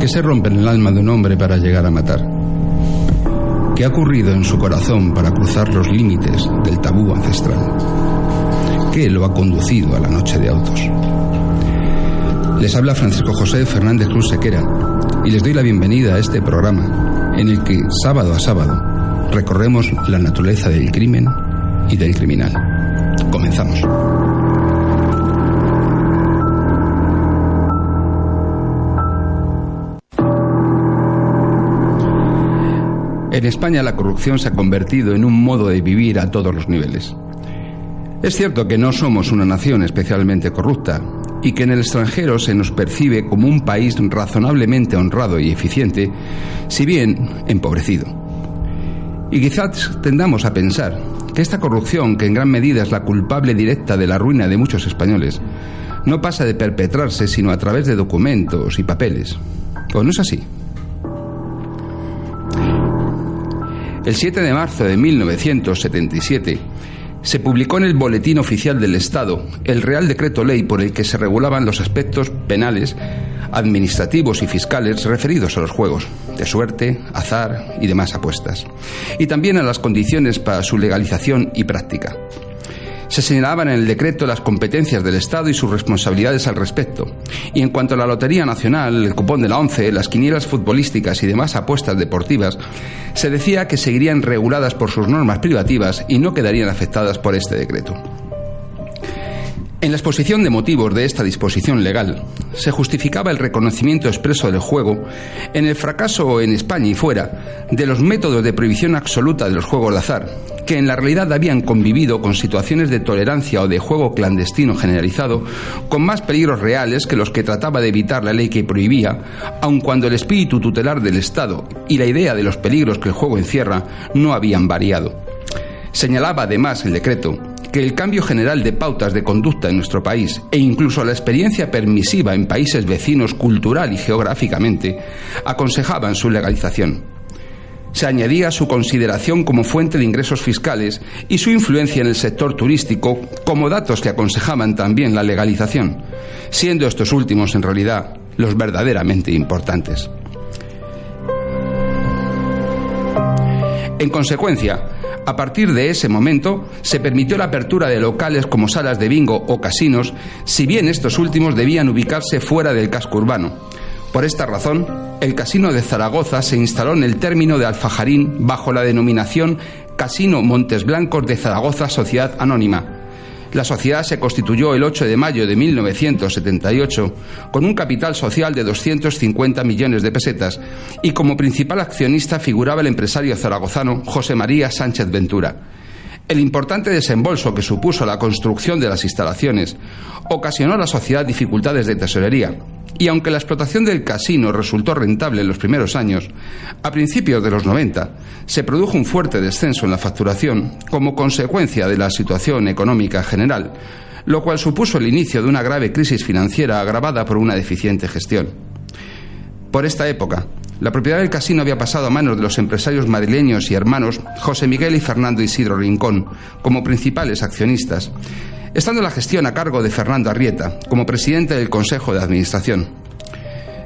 Que se rompe en el alma de un hombre para llegar a matar? ¿Qué ha ocurrido en su corazón para cruzar los límites del tabú ancestral? ¿Qué lo ha conducido a la noche de autos? Les habla Francisco José Fernández Cruz Sequera y les doy la bienvenida a este programa en el que sábado a sábado recorremos la naturaleza del crimen y del criminal. Comenzamos. En España la corrupción se ha convertido en un modo de vivir a todos los niveles. Es cierto que no somos una nación especialmente corrupta y que en el extranjero se nos percibe como un país razonablemente honrado y eficiente, si bien empobrecido. Y quizás tendamos a pensar que esta corrupción, que en gran medida es la culpable directa de la ruina de muchos españoles, no pasa de perpetrarse sino a través de documentos y papeles. ¿O no es así? El 7 de marzo de 1977 se publicó en el Boletín Oficial del Estado el Real Decreto Ley por el que se regulaban los aspectos penales, administrativos y fiscales referidos a los juegos de suerte, azar y demás apuestas, y también a las condiciones para su legalización y práctica. Se señalaban en el decreto las competencias del Estado y sus responsabilidades al respecto. Y en cuanto a la Lotería Nacional, el cupón de la ONCE, las quinielas futbolísticas y demás apuestas deportivas, se decía que seguirían reguladas por sus normas privativas y no quedarían afectadas por este decreto. En la exposición de motivos de esta disposición legal, se justificaba el reconocimiento expreso del juego en el fracaso en España y fuera de los métodos de prohibición absoluta de los juegos de azar, que en la realidad habían convivido con situaciones de tolerancia o de juego clandestino generalizado, con más peligros reales que los que trataba de evitar la ley que prohibía, aun cuando el espíritu tutelar del Estado y la idea de los peligros que el juego encierra no habían variado. Señalaba además el decreto que el cambio general de pautas de conducta en nuestro país e incluso la experiencia permisiva en países vecinos cultural y geográficamente aconsejaban su legalización. Se añadía su consideración como fuente de ingresos fiscales y su influencia en el sector turístico como datos que aconsejaban también la legalización, siendo estos últimos en realidad los verdaderamente importantes. En consecuencia, a partir de ese momento, se permitió la apertura de locales como salas de bingo o casinos, si bien estos últimos debían ubicarse fuera del casco urbano. Por esta razón, el Casino de Zaragoza se instaló en el término de Alfajarín bajo la denominación Casino Montes Blancos de Zaragoza Sociedad Anónima, la sociedad se constituyó el 8 de mayo de 1978 con un capital social de 250 millones de pesetas y como principal accionista figuraba el empresario zaragozano José María Sánchez Ventura. El importante desembolso que supuso la construcción de las instalaciones ocasionó a la sociedad dificultades de tesorería, y aunque la explotación del casino resultó rentable en los primeros años, a principios de los 90 se produjo un fuerte descenso en la facturación como consecuencia de la situación económica general, lo cual supuso el inicio de una grave crisis financiera agravada por una deficiente gestión. Por esta época, la propiedad del casino había pasado a manos de los empresarios madrileños y hermanos José Miguel y Fernando Isidro Rincón como principales accionistas, estando la gestión a cargo de Fernando Arrieta como presidente del Consejo de Administración.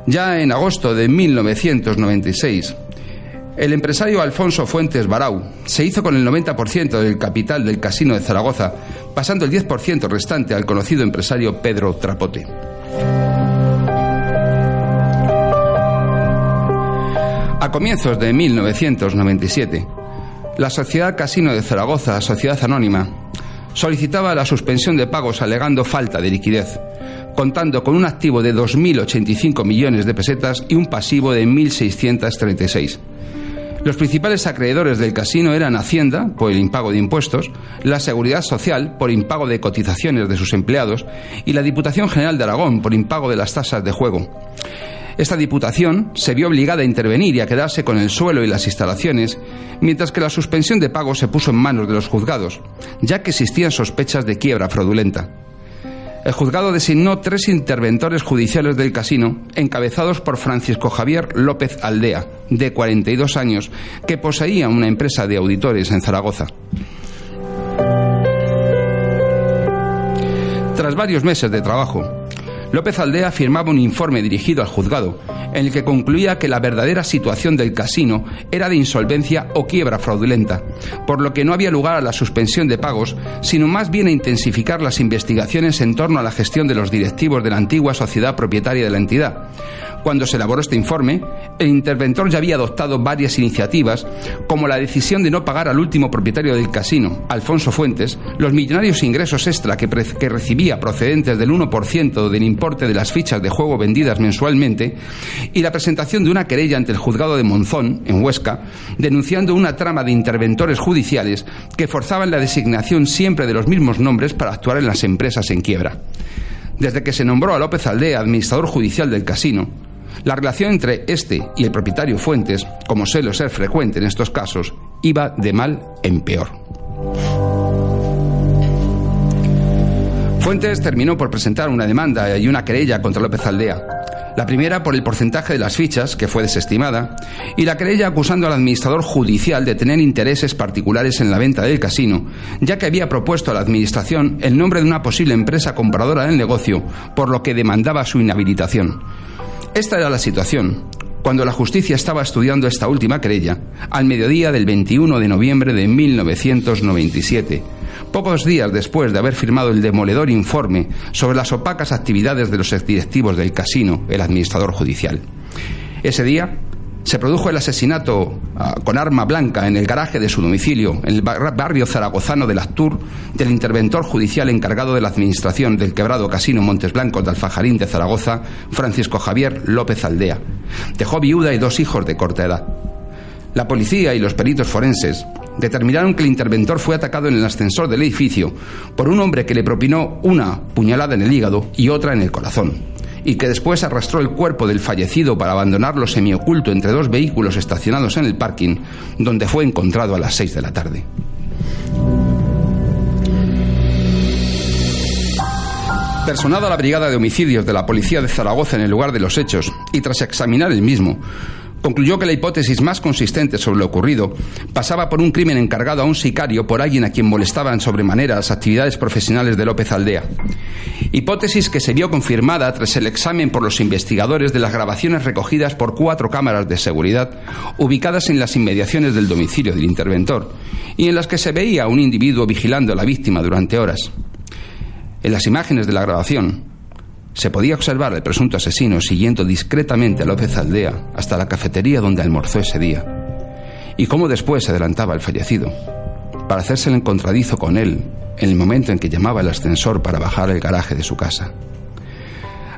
Ya en agosto de 1996, el empresario Alfonso Fuentes Barau se hizo con el 90% del capital del Casino de Zaragoza, pasando el 10% restante al conocido empresario Pedro Trapote. A comienzos de 1997, la Sociedad Casino de Zaragoza, Sociedad Anónima, solicitaba la suspensión de pagos alegando falta de liquidez, contando con un activo de 2.085 millones de pesetas y un pasivo de 1.636. Los principales acreedores del casino eran Hacienda, por el impago de impuestos, la Seguridad Social, por impago de cotizaciones de sus empleados, y la Diputación General de Aragón, por impago de las tasas de juego. Esta Diputación se vio obligada a intervenir y a quedarse con el suelo y las instalaciones, mientras que la suspensión de pago se puso en manos de los juzgados, ya que existían sospechas de quiebra fraudulenta. El juzgado designó tres interventores judiciales del casino, encabezados por Francisco Javier López Aldea, de 42 años, que poseía una empresa de auditores en Zaragoza. Tras varios meses de trabajo, López Aldea firmaba un informe dirigido al juzgado, en el que concluía que la verdadera situación del casino era de insolvencia o quiebra fraudulenta, por lo que no había lugar a la suspensión de pagos, sino más bien a intensificar las investigaciones en torno a la gestión de los directivos de la antigua sociedad propietaria de la entidad. Cuando se elaboró este informe, el interventor ya había adoptado varias iniciativas, como la decisión de no pagar al último propietario del casino, Alfonso Fuentes, los millonarios ingresos extra que, recibía procedentes del 1% del impuesto de las fichas de juego vendidas mensualmente y la presentación de una querella ante el juzgado de Monzón, en Huesca, denunciando una trama de interventores judiciales que forzaban la designación siempre de los mismos nombres para actuar en las empresas en quiebra. Desde que se nombró a López Aldea administrador judicial del casino, la relación entre este y el propietario Fuentes, como suele ser frecuente en estos casos, iba de mal en peor. Fuentes terminó por presentar una demanda y una querella contra López Aldea. La primera por el porcentaje de las fichas, que fue desestimada, y la querella acusando al administrador judicial de tener intereses particulares en la venta del casino, ya que había propuesto a la Administración el nombre de una posible empresa compradora del negocio, por lo que demandaba su inhabilitación. Esta era la situación, cuando la justicia estaba estudiando esta última querella, al mediodía del 21 de noviembre de 1997 pocos días después de haber firmado el demoledor informe sobre las opacas actividades de los exdirectivos del casino, el administrador judicial. Ese día se produjo el asesinato ah, con arma blanca en el garaje de su domicilio, en el barrio zaragozano de Lactur, del interventor judicial encargado de la administración del quebrado Casino Montes Blancos de Alfajarín de Zaragoza, Francisco Javier López Aldea. Dejó viuda y dos hijos de corta edad. La policía y los peritos forenses determinaron que el interventor fue atacado en el ascensor del edificio por un hombre que le propinó una puñalada en el hígado y otra en el corazón, y que después arrastró el cuerpo del fallecido para abandonarlo semioculto entre dos vehículos estacionados en el parking, donde fue encontrado a las seis de la tarde. Personada la brigada de homicidios de la policía de Zaragoza en el lugar de los hechos y tras examinar el mismo, concluyó que la hipótesis más consistente sobre lo ocurrido pasaba por un crimen encargado a un sicario por alguien a quien molestaban sobremanera las actividades profesionales de López Aldea. Hipótesis que se vio confirmada tras el examen por los investigadores de las grabaciones recogidas por cuatro cámaras de seguridad ubicadas en las inmediaciones del domicilio del interventor y en las que se veía a un individuo vigilando a la víctima durante horas. En las imágenes de la grabación, se podía observar al presunto asesino siguiendo discretamente a López Aldea hasta la cafetería donde almorzó ese día, y cómo después se adelantaba el fallecido, para hacerse el encontradizo con él en el momento en que llamaba el ascensor para bajar el garaje de su casa.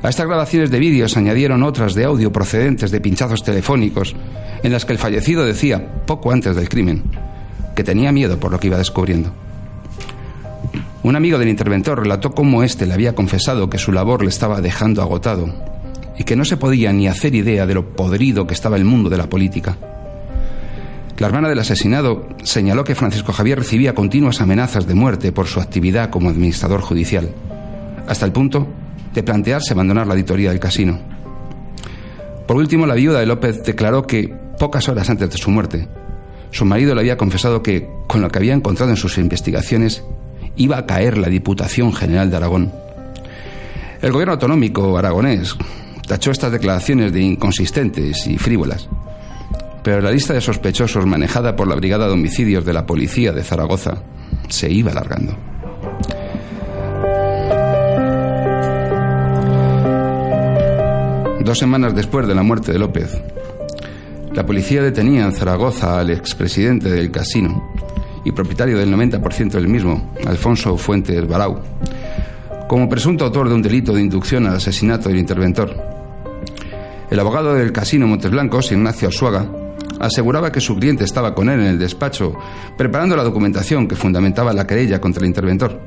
A estas grabaciones de vídeo se añadieron otras de audio procedentes de pinchazos telefónicos, en las que el fallecido decía, poco antes del crimen, que tenía miedo por lo que iba descubriendo. Un amigo del interventor relató cómo éste le había confesado que su labor le estaba dejando agotado y que no se podía ni hacer idea de lo podrido que estaba el mundo de la política. La hermana del asesinado señaló que Francisco Javier recibía continuas amenazas de muerte por su actividad como administrador judicial, hasta el punto de plantearse abandonar la auditoría del casino. Por último, la viuda de López declaró que, pocas horas antes de su muerte, su marido le había confesado que, con lo que había encontrado en sus investigaciones, iba a caer la Diputación General de Aragón. El gobierno autonómico aragonés tachó estas declaraciones de inconsistentes y frívolas, pero la lista de sospechosos manejada por la Brigada de Homicidios de la Policía de Zaragoza se iba alargando. Dos semanas después de la muerte de López, la policía detenía en Zaragoza al expresidente del casino y propietario del 90% del mismo, Alfonso Fuentes Barau, como presunto autor de un delito de inducción al asesinato del interventor. El abogado del casino Montes Blancos, Ignacio Arzuaga, aseguraba que su cliente estaba con él en el despacho, preparando la documentación que fundamentaba la querella contra el interventor.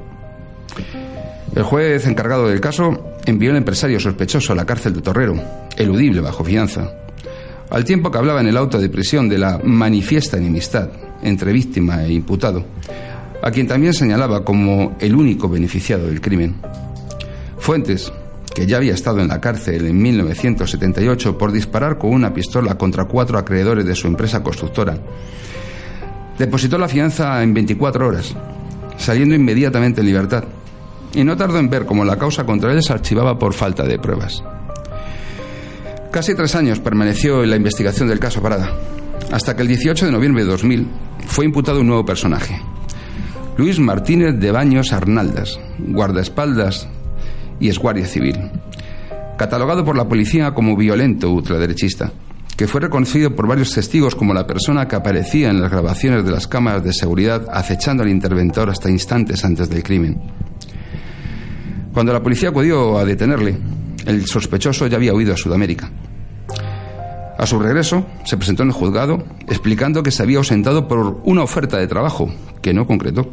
El juez encargado del caso envió al empresario sospechoso a la cárcel de Torrero, eludible bajo fianza, al tiempo que hablaba en el auto de prisión de la manifiesta enemistad entre víctima e imputado, a quien también señalaba como el único beneficiado del crimen. Fuentes, que ya había estado en la cárcel en 1978 por disparar con una pistola contra cuatro acreedores de su empresa constructora, depositó la fianza en 24 horas, saliendo inmediatamente en libertad, y no tardó en ver cómo la causa contra él se archivaba por falta de pruebas. Casi tres años permaneció en la investigación del caso Parada, hasta que el 18 de noviembre de 2000 fue imputado un nuevo personaje, Luis Martínez de Baños Arnaldas, guardaespaldas y es guardia civil, catalogado por la policía como violento ultraderechista, que fue reconocido por varios testigos como la persona que aparecía en las grabaciones de las cámaras de seguridad acechando al interventor hasta instantes antes del crimen. Cuando la policía acudió a detenerle, el sospechoso ya había huido a Sudamérica. A su regreso, se presentó en el juzgado explicando que se había ausentado por una oferta de trabajo que no concretó.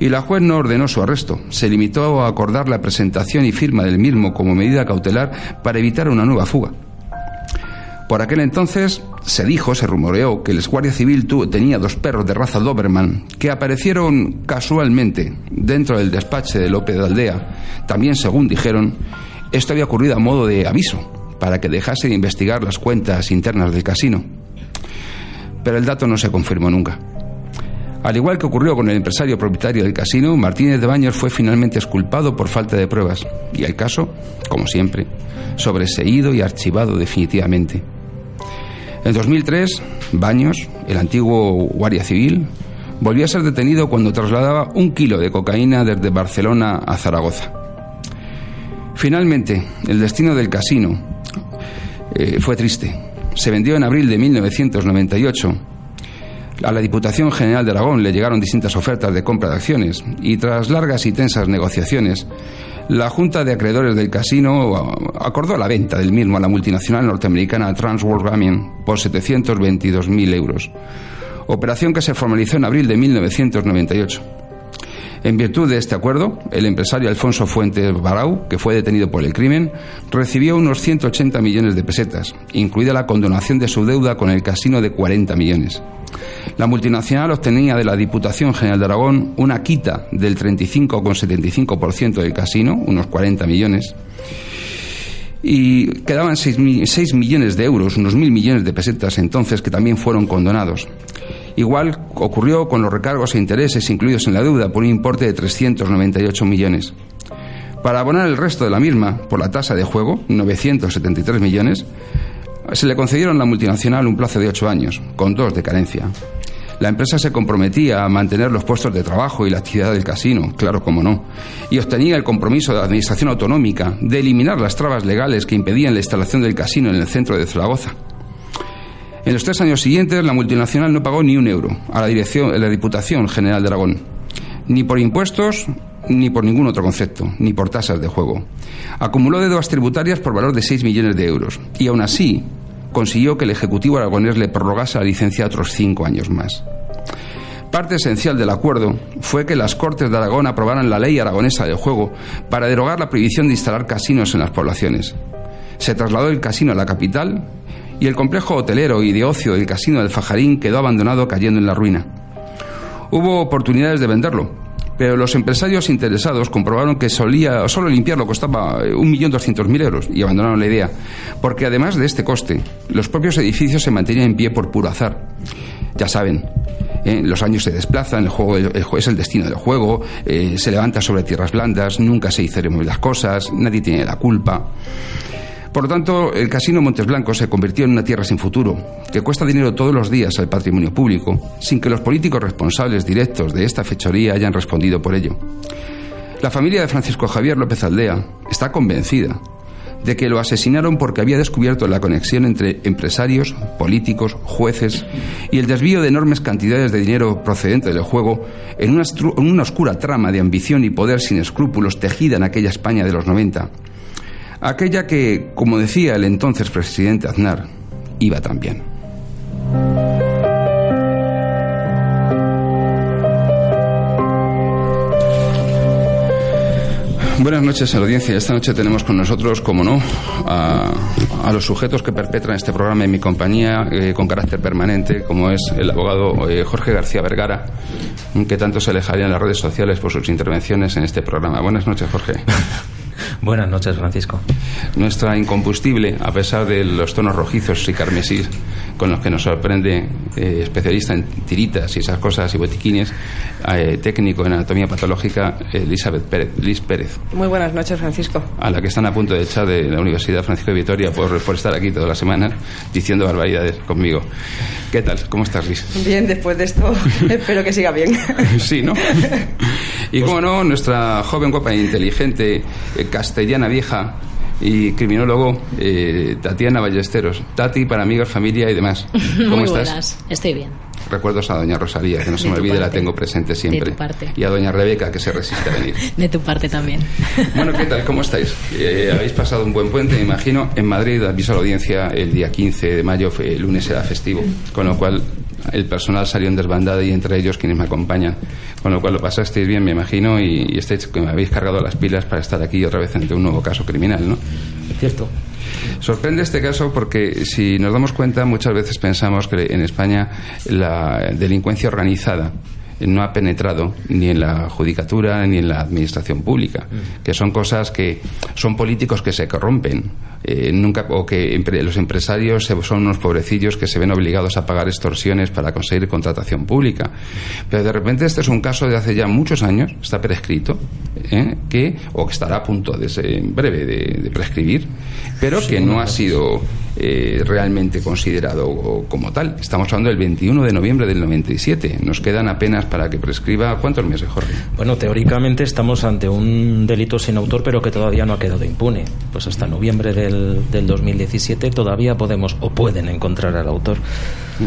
Y la juez no ordenó su arresto, se limitó a acordar la presentación y firma del mismo como medida cautelar para evitar una nueva fuga. Por aquel entonces se dijo, se rumoreó, que el Guardia Civil tenía dos perros de raza Doberman que aparecieron casualmente dentro del despacho de López de Aldea. También, según dijeron, esto había ocurrido a modo de aviso para que dejase de investigar las cuentas internas del casino. Pero el dato no se confirmó nunca. Al igual que ocurrió con el empresario propietario del casino, Martínez de Baños fue finalmente exculpado por falta de pruebas y el caso, como siempre, sobreseído y archivado definitivamente. En 2003, Baños, el antiguo guardia civil, volvió a ser detenido cuando trasladaba un kilo de cocaína desde Barcelona a Zaragoza. Finalmente, el destino del casino eh, fue triste. Se vendió en abril de 1998. A la Diputación General de Aragón le llegaron distintas ofertas de compra de acciones y tras largas y tensas negociaciones, la Junta de Acreedores del Casino acordó la venta del mismo a la multinacional norteamericana Trans World Gaming por 722.000 euros, operación que se formalizó en abril de 1998. En virtud de este acuerdo, el empresario Alfonso Fuentes Barau, que fue detenido por el crimen, recibió unos 180 millones de pesetas, incluida la condonación de su deuda con el casino de 40 millones. La multinacional obtenía de la Diputación General de Aragón una quita del 35,75% del casino, unos 40 millones, y quedaban 6, millones de euros, unos mil millones de pesetas entonces que también fueron condonados. Igual ocurrió con los recargos e intereses incluidos en la deuda por un importe de 398 millones. Para abonar el resto de la misma por la tasa de juego, 973 millones, se le concedieron a la multinacional un plazo de ocho años, con dos de carencia. La empresa se comprometía a mantener los puestos de trabajo y la actividad del casino, claro como no, y obtenía el compromiso de la Administración Autonómica de eliminar las trabas legales que impedían la instalación del casino en el centro de Zaragoza. En los tres años siguientes, la multinacional no pagó ni un euro a la, dirección, a la Diputación General de Aragón, ni por impuestos ni por ningún otro concepto, ni por tasas de juego. Acumuló deudas tributarias por valor de 6 millones de euros y aún así consiguió que el Ejecutivo aragonés le prorrogase la licencia otros cinco años más. Parte esencial del acuerdo fue que las Cortes de Aragón aprobaran la ley aragonesa del juego para derogar la prohibición de instalar casinos en las poblaciones. Se trasladó el casino a la capital y el complejo hotelero y de ocio del casino del Fajarín quedó abandonado cayendo en la ruina. Hubo oportunidades de venderlo, pero los empresarios interesados comprobaron que solía, solo limpiarlo costaba 1.200.000 euros y abandonaron la idea, porque además de este coste, los propios edificios se mantenían en pie por puro azar. Ya saben, ¿eh? los años se desplazan, el juego es el destino del juego, eh, se levanta sobre tierras blandas, nunca se hicieron las cosas, nadie tiene la culpa. Por lo tanto, el Casino Montes Blancos se convirtió en una tierra sin futuro, que cuesta dinero todos los días al patrimonio público, sin que los políticos responsables directos de esta fechoría hayan respondido por ello. La familia de Francisco Javier López Aldea está convencida de que lo asesinaron porque había descubierto la conexión entre empresarios, políticos, jueces y el desvío de enormes cantidades de dinero procedente del juego en una, en una oscura trama de ambición y poder sin escrúpulos tejida en aquella España de los 90 aquella que, como decía el entonces presidente Aznar, iba tan bien. Buenas noches a la audiencia. Esta noche tenemos con nosotros, como no, a, los sujetos que perpetran este programa en mi compañía eh, con carácter permanente, como es el abogado eh, Jorge García Vergara, que tanto se alejaría en las redes sociales por sus intervenciones en este programa. Buenas noches, Jorge. Buenas noches, Francisco. Nuestra incombustible, a pesar de los tonos rojizos y carmesí con los que nos sorprende, eh, especialista en tiritas y esas cosas y botiquines, eh, técnico en anatomía patológica, Elizabeth Pérez, Liz Pérez. Muy buenas noches, Francisco. A la que están a punto de echar de la Universidad Francisco de Vitoria por, por estar aquí toda la semana diciendo barbaridades conmigo. ¿Qué tal? ¿Cómo estás, Liz? Bien, después de esto, espero que siga bien. sí, ¿no? Y como no, nuestra joven, guapa e inteligente eh, castellana vieja y criminólogo eh, Tatiana Ballesteros. Tati para amigos, familia y demás. ¿Cómo Muy estás? Buenas. Estoy bien. Recuerdos a doña Rosalía, que no se me olvide, la tengo presente siempre. De tu parte. Y a doña Rebeca, que se resiste a venir. De tu parte también. Bueno, ¿qué tal? ¿Cómo estáis? Eh, habéis pasado un buen puente, me imagino. En Madrid, aviso a la audiencia, el día 15 de mayo, el lunes era festivo, con lo cual el personal salió en desbandada y entre ellos quienes me acompañan. Con lo cual lo pasasteis bien, me imagino, y, y estáis, que me habéis cargado las pilas para estar aquí otra vez ante un nuevo caso criminal, ¿no? Cierto. Sorprende este caso porque si nos damos cuenta muchas veces pensamos que en España la delincuencia organizada no ha penetrado ni en la judicatura ni en la administración pública, que son cosas que son políticos que se corrompen, eh, nunca o que empre- los empresarios son unos pobrecillos que se ven obligados a pagar extorsiones para conseguir contratación pública. Pero de repente este es un caso de hace ya muchos años, está prescrito, ¿eh? que o que estará a punto de ser en breve de, de prescribir, pero que no ha sido eh, realmente considerado como tal. Estamos hablando del 21 de noviembre del 97. Nos quedan apenas para que prescriba. ¿Cuántos meses, Jorge? Bueno, teóricamente estamos ante un delito sin autor, pero que todavía no ha quedado impune. Pues hasta noviembre del, del 2017 todavía podemos o pueden encontrar al autor.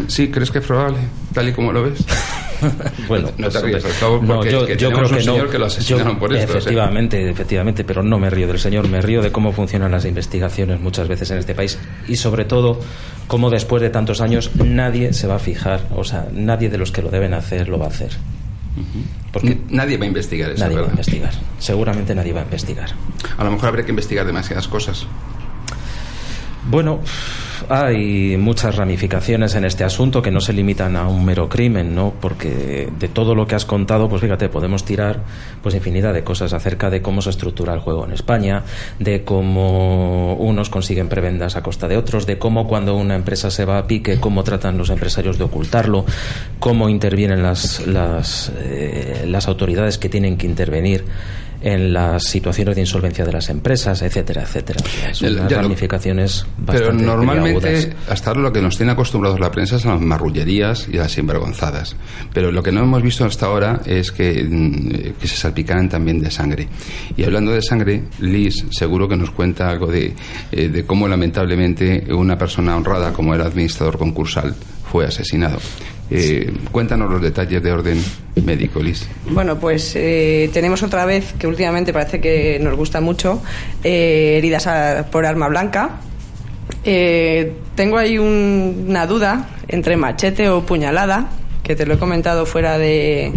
¿Sí? ¿Crees que es probable? Tal y como lo ves. Bueno, No te pues, rías, hombre, por favor, no, porque yo, que creo un que no. señor que lo asesinaron Yo- por esto, o sea. Efectivamente, efectivamente, pero no me río del señor, me río de cómo funcionan las investigaciones muchas veces en este país y sobre todo cómo después de tantos años nadie se va a fijar, o sea, nadie de los que lo deben hacer lo va a hacer. Porque Nadie va a investigar eso, nadie va a investigar. Seguramente nadie va a investigar. A lo mejor habría que investigar demasiadas cosas. Bueno, hay muchas ramificaciones en este asunto que no se limitan a un mero crimen, ¿no? Porque de todo lo que has contado, pues fíjate, podemos tirar pues infinidad de cosas acerca de cómo se estructura el juego en España, de cómo unos consiguen prebendas a costa de otros, de cómo cuando una empresa se va a pique, cómo tratan los empresarios de ocultarlo, cómo intervienen las, las, eh, las autoridades que tienen que intervenir en las situaciones de insolvencia de las empresas, etcétera, etcétera. Son unas ya lo- ramificaciones Pero bastante normalmente, peliagudas. hasta ahora lo que nos tiene acostumbrados la prensa son las marrullerías y las sinvergonzadas. Pero lo que no hemos visto hasta ahora es que, mm, que se salpicaran también de sangre. Y hablando de sangre, Liz seguro que nos cuenta algo de, eh, de cómo lamentablemente una persona honrada como el administrador concursal fue asesinado. Eh, cuéntanos los detalles de orden médico, Liz. Bueno, pues eh, tenemos otra vez, que últimamente parece que nos gusta mucho, eh, heridas por arma blanca. Eh, tengo ahí un- una duda entre machete o puñalada, que te lo he comentado fuera de,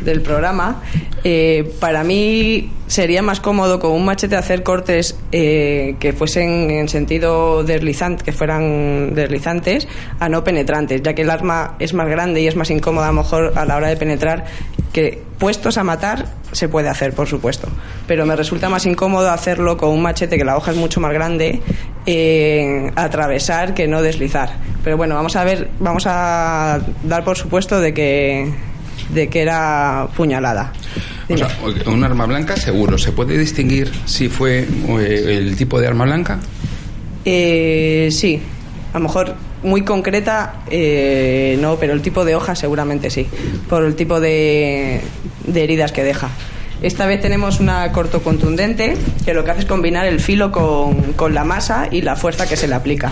del programa. Eh, para mí sería más cómodo con un machete hacer cortes eh, que fuesen en sentido deslizante, que fueran deslizantes, a no penetrantes, ya que el arma es más grande y es más incómoda a lo mejor a la hora de penetrar, que puestos a matar se puede hacer, por supuesto, pero me resulta más incómodo hacerlo con un machete que la hoja es mucho más grande, eh, atravesar que no deslizar. Pero bueno, vamos a ver, vamos a dar por supuesto de que de que era puñalada. O Dime. sea, un arma blanca seguro. ¿Se puede distinguir si fue eh, el tipo de arma blanca? Eh, sí, a lo mejor muy concreta eh, no, pero el tipo de hoja seguramente sí, por el tipo de, de heridas que deja. Esta vez tenemos una corto contundente que lo que hace es combinar el filo con, con la masa y la fuerza que se le aplica.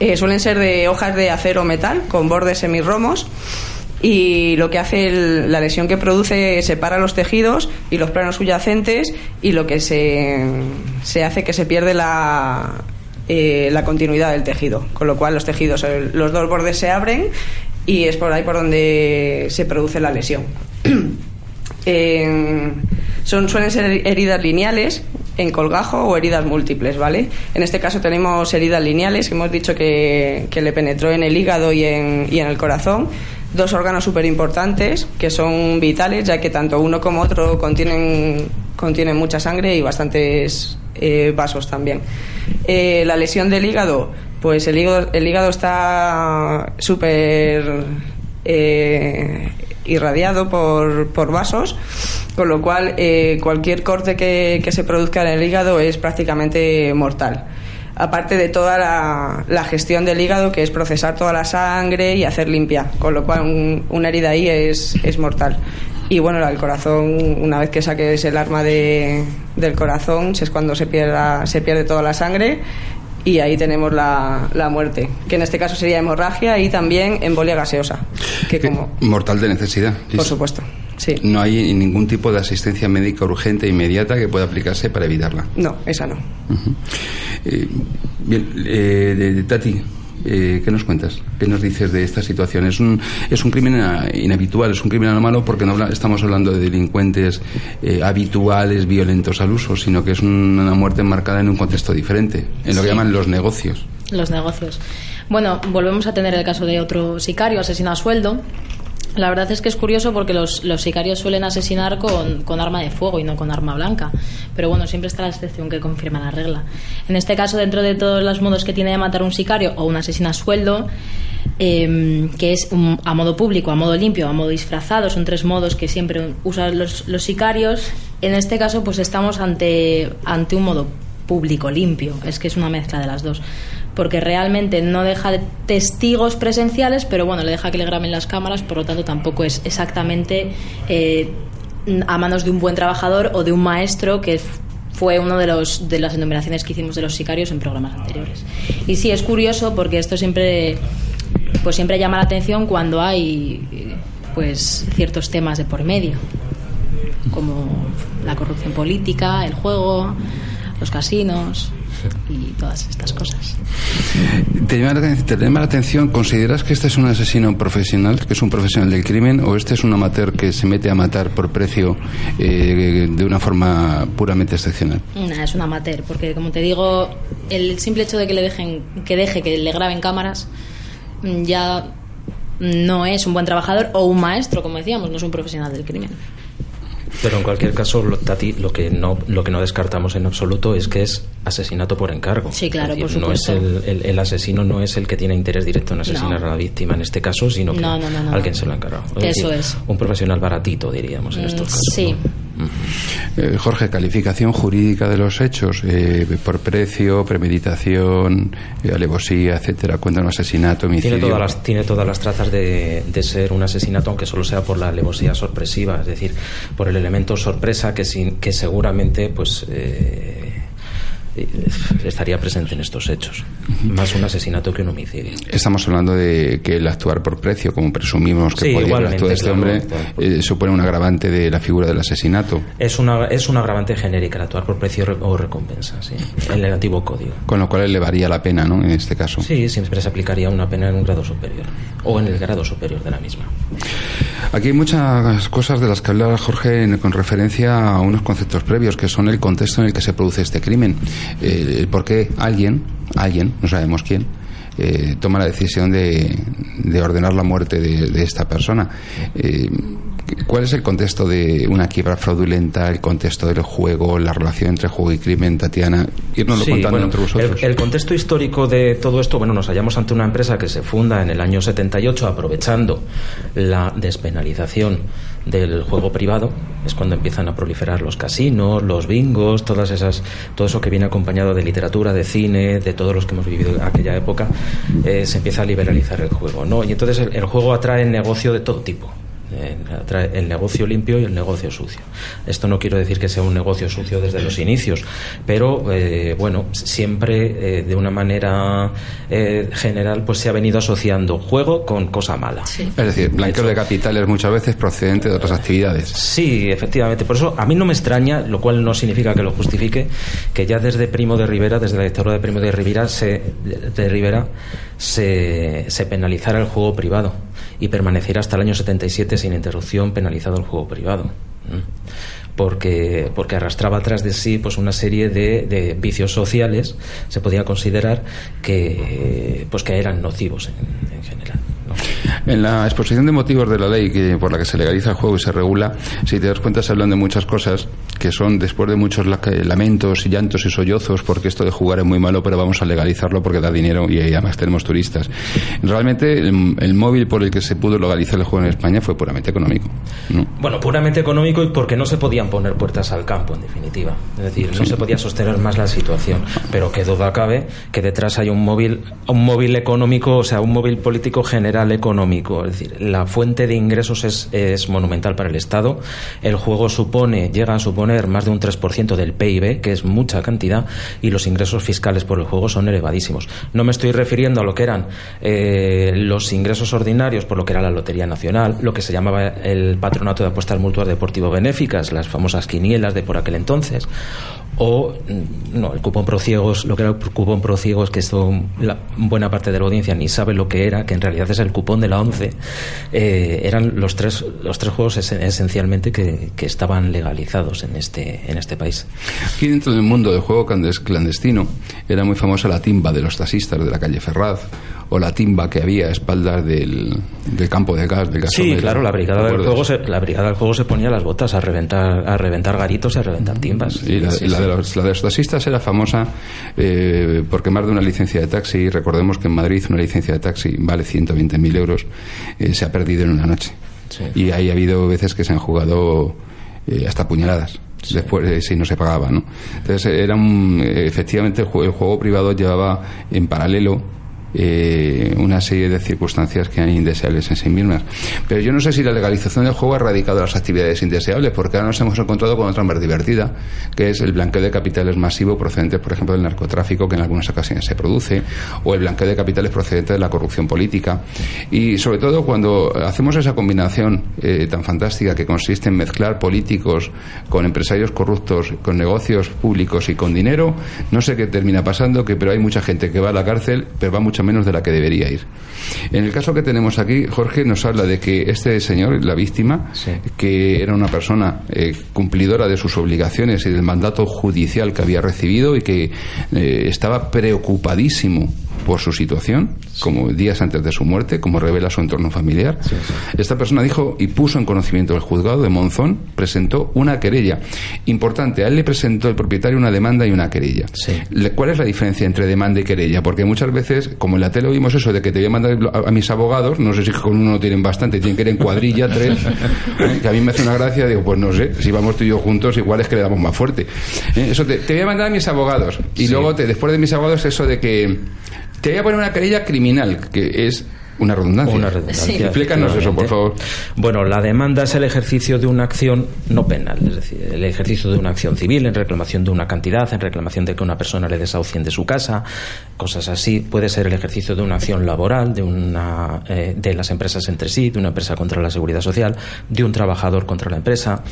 Eh, suelen ser de hojas de acero o metal con bordes semirromos y lo que hace el- la lesión que produce separa los tejidos y los planos subyacentes y lo que se, se hace que se pierde la, eh, la continuidad del tejido, con lo cual los tejidos, los dos bordes se abren y es por ahí por donde se produce la lesión. son, suelen ser heridas lineales en colgajo o heridas múltiples, ¿vale? En este caso tenemos heridas lineales que hemos dicho que, le penetró en el hígado y en, y en el corazón. Dos órganos súper importantes que son vitales, ya que tanto uno como otro contienen, contienen mucha sangre y bastantes eh, vasos también. Eh, la lesión del hígado, pues el hígado, el hígado está súper eh, irradiado por, por, vasos, con lo cual eh, cualquier corte que, que, se produzca en el hígado es prácticamente mortal. Aparte de toda la, la, gestión del hígado, que es procesar toda la sangre y hacer limpia, con lo cual una herida ahí es, es mortal. Y bueno, el corazón, una vez que saques el arma de, del corazón, es cuando se, pierda, se pierde toda la sangre y ahí tenemos la, la, muerte, que en este caso sería hemorragia y también embolia gaseosa. Que como, Mortal de necesidad. Por supuesto, sí. No hay ningún tipo de asistencia médica urgente e inmediata que pueda aplicarse para evitarla. No, esa no. eh, bien, eh, de, de, Tati, eh, ¿Qué nos cuentas? ¿Qué nos dices de esta situación? Es un, es un crimen inhabitual, es un crimen anormal porque no estamos hablando de delincuentes eh, habituales, violentos al uso, sino que es una muerte enmarcada en un contexto diferente, en lo que llaman los negocios. Los negocios. Bueno, volvemos a tener el caso de otro sicario asesino a sueldo la verdad es que es curioso porque los, sicarios suelen asesinar con, arma de fuego y no con arma blanca. Pero bueno, siempre está la excepción que confirma la regla. En este caso, dentro de todos los modos que tiene de matar un sicario o un asesino a sueldo, eh, que es a modo público, a modo limpio, a modo disfrazado, son tres modos que siempre usan los, los sicarios. En este caso, pues estamos ante, ante un modo público, limpio. Es que es una mezcla de las dos porque realmente no deja testigos presenciales, pero bueno, le deja que le graben las cámaras, por lo tanto tampoco es exactamente eh, a manos de un buen trabajador o de un maestro que fue una de, los, de las enumeraciones que hicimos de los sicarios en programas anteriores. Y sí, es curioso porque esto siempre, pues siempre llama la atención cuando hay pues ciertos temas de por medio, como la corrupción política, el juego, los casinos, y todas estas cosas. ¿Te llama, la, atención? ¿Consideras que este es un asesino profesional, que es un profesional del crimen, o este es un amateur que se mete a matar por precio eh, de una forma puramente excepcional? es un amateur, porque como te digo, el simple hecho de que le dejen, que deje que le graben cámaras, ya no es un buen trabajador o un maestro, como decíamos, no es un profesional del crimen. Pero en cualquier caso, lo, Tati, lo que no lo que no descartamos en absoluto es que es asesinato por encargo. Sí, claro, por No es el, el, asesino no es el que tiene interés directo en asesinar a la víctima en este caso, sino que alguien se lo ha encargado. Eso es. Un profesional baratito, diríamos, en estos mm, casos. Sí. Eh, Jorge, calificación jurídica de los hechos eh, por precio, premeditación, eh, alevosía, etcétera. Cuenta un asesinato, homicidio. Tiene todas las, tiene todas las trazas de, de, ser un asesinato, aunque solo sea por la alevosía sorpresiva, es decir, por el elemento sorpresa que, sin, que seguramente, pues. Estaría presente en estos hechos. Más un asesinato que un homicidio. Estamos hablando de que el actuar por precio, como presumimos que sí, podría actuar este hombre, eh, supone un agravante de la figura del asesinato. Es una, es un agravante genérica, el actuar por precio o recompensa, sí, en el antiguo código. Con lo cual elevaría la pena, ¿no? En este caso. Sí, siempre se aplicaría una pena en un grado superior o en el grado superior de la misma. Aquí hay muchas cosas de las que hablaba Jorge con referencia a unos conceptos previos, que son el contexto en el que se produce este crimen. Eh, por qué alguien, alguien, no sabemos quién, eh, toma la decisión de, de, ordenar la muerte de, de esta persona. Eh, ¿Cuál es el contexto de una quiebra fraudulenta, el contexto del juego, la relación entre juego y crimen, Tatiana? Irnoslo sí, contando bueno, entre vosotros. El, el, contexto histórico de todo esto, bueno, nos hallamos ante una empresa que se funda en el año 78 aprovechando la despenalización del juego privado es cuando empiezan a proliferar los casinos, los bingos, todas esas, todo eso que viene acompañado de literatura, de cine, de todos los que hemos vivido en aquella época, eh, se empieza a liberalizar el juego, ¿no? Y entonces el, el juego atrae negocio de todo tipo el negocio limpio y el negocio sucio. Esto no quiero decir que sea un negocio sucio desde los inicios, pero eh, bueno, siempre eh, de una manera eh, general pues se ha venido asociando juego con cosa mala. Es decir, blanqueo de capitales muchas veces procedente de otras actividades. Sí, efectivamente. Por eso a mí no me extraña, lo cual no significa que lo justifique, que ya desde Primo de Rivera, desde la dictadura de Primo de Rivera, se, de Rivera, se, se penalizara el juego privado y permaneciera hasta el año 77 sin interrupción penalizado el juego privado. Porque, porque arrastraba atrás de sí pues una serie de, vicios sociales, se podía considerar que, pues que eran nocivos en general. En la exposición de motivos de la ley que, por la que se legaliza el juego y se regula, si te das cuenta se hablan de muchas cosas que son después de muchos lamentos y llantos y sollozos porque esto de jugar es muy malo pero vamos a legalizarlo porque da dinero y además tenemos turistas. Realmente el, móvil por el que se pudo legalizar el juego en España fue puramente económico. Bueno, puramente económico y porque no se podían poner puertas al campo en definitiva. Es decir, no se podía sostener más la situación. Pero que duda cabe que detrás hay un móvil, un móvil económico, o sea, un móvil político general económico. Es decir, la fuente de ingresos es, es monumental para el Estado. El juego supone, llega a suponer más de un 3% del PIB, que es mucha cantidad, y los ingresos fiscales por el juego son elevadísimos. No me estoy refiriendo a lo que eran eh, los ingresos ordinarios por lo que era la Lotería Nacional, lo que se llamaba el Patronato de Apuestas Mutuas Deportivo Benéficas, las famosas quinielas de por aquel entonces, o no, el cupón pro ciegos, lo que era el cupón pro ciegos, que esto la buena parte de la audiencia ni sabe lo que era, que en realidad es el cupón de la 11, eh, eran los tres, los tres juegos esencialmente que, que, estaban legalizados en este, en este país. Aquí dentro del mundo del juego clandestino era muy famosa la timba de los taxistas de la calle Ferraz o la timba que había a espaldas del, del campo de gas, del Sí, claro, la brigada, del juego se, la brigada del juego se ponía las botas a reventar, a reventar garitos y a reventar timbas. Y la, de, los, la de los taxistas era famosa eh, porque más de una licencia de taxi, recordemos que en Madrid una licencia de taxi vale 120.000 euros, eh, se ha perdido en una noche. Y ahí ha habido veces que se han jugado eh, hasta puñaladas después si no se pagaba ¿no? entonces era un, efectivamente el juego privado llevaba en paralelo eh, una serie de circunstancias que han indeseables en sí mismas. Pero yo no sé si la legalización del juego ha erradicado las actividades indeseables, porque ahora nos hemos encontrado con otra más divertida, que es el blanqueo de capitales masivo procedente, por ejemplo, del narcotráfico, que en algunas ocasiones se produce, o el blanqueo de capitales procedente de la corrupción política. Y sobre todo cuando hacemos esa combinación eh, tan fantástica que consiste en mezclar políticos con empresarios corruptos, con negocios públicos y con dinero, no sé qué termina pasando, que pero hay mucha gente que va a la cárcel, pero va mucha menos de la que debería ir. En el caso que tenemos aquí, Jorge nos habla de que este señor, la víctima, que era una persona eh, cumplidora de sus obligaciones y del mandato judicial que había recibido y que eh, estaba preocupadísimo por su situación, como días antes de su muerte, como revela su entorno familiar. Esta persona dijo y puso en conocimiento del juzgado de Monzón, presentó una querella. Importante, a él le presentó el propietario una demanda y una querella. ¿Cuál es la diferencia entre demanda y querella? Porque muchas veces, como en la tele oímos eso de que te voy a mandar a, mis abogados, no sé si con uno tienen bastante, tienen que ir en cuadrilla, tres, ¿eh? que a mí me hace una gracia, digo, pues no sé, si vamos tú y yo juntos, igual es que le damos más fuerte. ¿Eh? Eso te, voy a mandar a mis abogados. Y luego, te, después de mis abogados, eso de que te voy a poner una querella criminal, que es una redundancia. Una redundancia. Explícanos eso, por favor. Bueno, la demanda es el ejercicio de una acción no penal, es decir, el ejercicio de una acción civil en reclamación de una cantidad, en reclamación de que una persona le desahucien de su casa, cosas así. Puede ser el ejercicio de una acción laboral, de, una, eh, de las empresas entre sí, de una empresa contra la seguridad social, de un trabajador contra la empresa,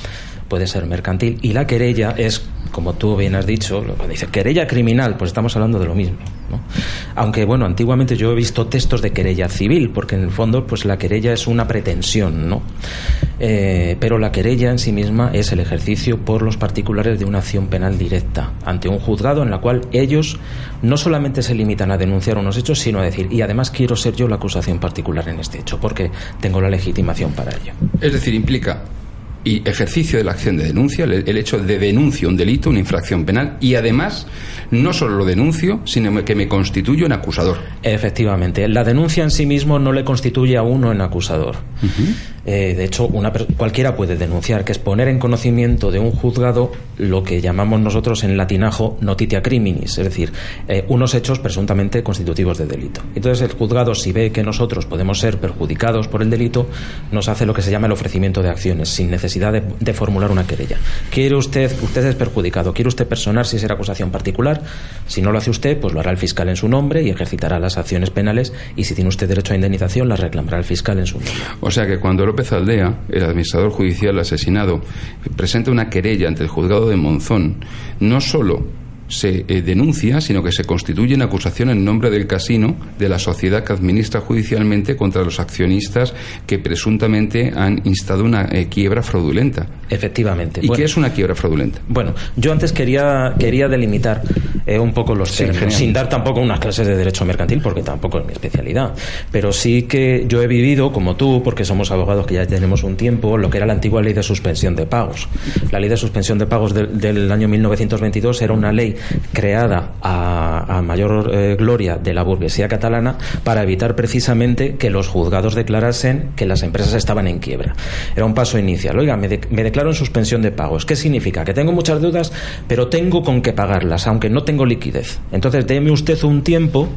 puede ser mercantil. Y la querella es como tú bien has dicho, que dice querella criminal, pues estamos hablando de lo mismo. ¿no? Aunque, bueno, antiguamente yo he visto textos de querella civil, porque en el fondo, pues la querella es una pretensión, ¿no? Eh, pero la querella en sí misma es el ejercicio por los particulares de una acción penal directa ante un juzgado en la cual ellos no solamente se limitan a denunciar unos hechos, sino a decir, y además quiero ser yo la acusación particular en este hecho, porque tengo la legitimación para ello. Es decir, implica y ejercicio de la acción de denuncia, el, hecho de denuncio un delito, una infracción penal, y además no solo lo denuncio, sino que me constituyo en acusador. Efectivamente, la denuncia en sí mismo no le constituye a uno en acusador. Eh, de hecho, una, cualquiera puede denunciar, que es poner en conocimiento de un juzgado lo que llamamos nosotros en latinajo notitia criminis, es decir, eh, unos hechos presuntamente constitutivos de delito. Entonces, el juzgado, si ve que nosotros podemos ser perjudicados por el delito, nos hace lo que se llama el ofrecimiento de acciones, sin necesidad de, formular una querella. ¿Quiere usted, usted es perjudicado, quiere usted personar si es acusación particular? Si no lo hace usted, pues lo hará el fiscal en su nombre y ejercitará las acciones penales y si tiene usted derecho a indemnización, las reclamará el fiscal en su nombre. O sea que cuando López Aldea, el administrador judicial asesinado, presenta una querella ante el juzgado de Monzón, no solo se eh, denuncia, sino que se constituye en acusación en nombre del casino de la sociedad que administra judicialmente contra los accionistas que presuntamente han instado una eh, quiebra fraudulenta. Efectivamente. ¿Y qué es una quiebra fraudulenta? Bueno, yo antes quería, quería delimitar eh, un poco los términos, sin dar tampoco unas clases de derecho mercantil, porque tampoco es mi especialidad. Pero sí que yo he vivido, como tú, porque somos abogados que ya tenemos un tiempo, lo que era la antigua ley de suspensión de pagos. La ley de suspensión de pagos del año 1922 era una ley creada a, mayor eh, gloria de la burguesía catalana para evitar precisamente que los juzgados declarasen que las empresas estaban en quiebra. Era un paso inicial. Oiga, me, declaro en suspensión de pagos. ¿Qué significa? Que tengo muchas deudas, pero tengo con qué pagarlas, aunque no tengo liquidez. Entonces, déme usted un tiempo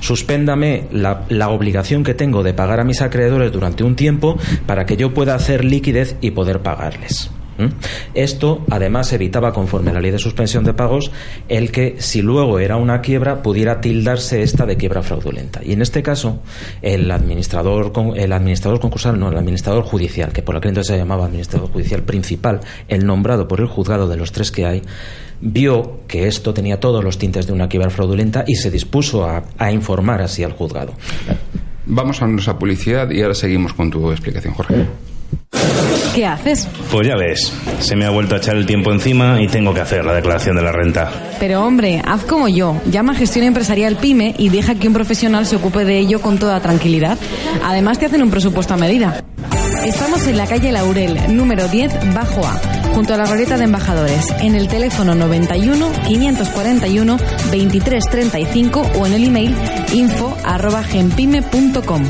suspéndame la, obligación que tengo de pagar a mis acreedores durante un tiempo para que yo pueda hacer liquidez y poder pagarles. ¿Mm? Esto, además, evitaba, conforme a la ley de suspensión de pagos, el que si luego era una quiebra, pudiera tildarse esta de quiebra fraudulenta. Y en este caso, el administrador, el administrador concursal, no, el administrador judicial, que por aquel entonces se llamaba administrador judicial principal, el nombrado por el juzgado de los tres que hay, vio que esto tenía todos los tintes de una quiebra fraudulenta y se dispuso a, a informar así al juzgado. Vamos a nuestra publicidad y ahora seguimos con tu explicación, Jorge. ¿Qué haces? Pues ya ves, se me ha vuelto a echar el tiempo encima y tengo que hacer la declaración de la renta. Pero hombre, haz como yo, llama a Gestión Empresarial PYME y deja que un profesional se ocupe de ello con toda tranquilidad. Además te hacen un presupuesto a medida. Estamos en la calle Laurel, número 10, bajo A, junto a la glorieta de embajadores, en el teléfono 91 541 2335 o en el email info arroba genpime.com.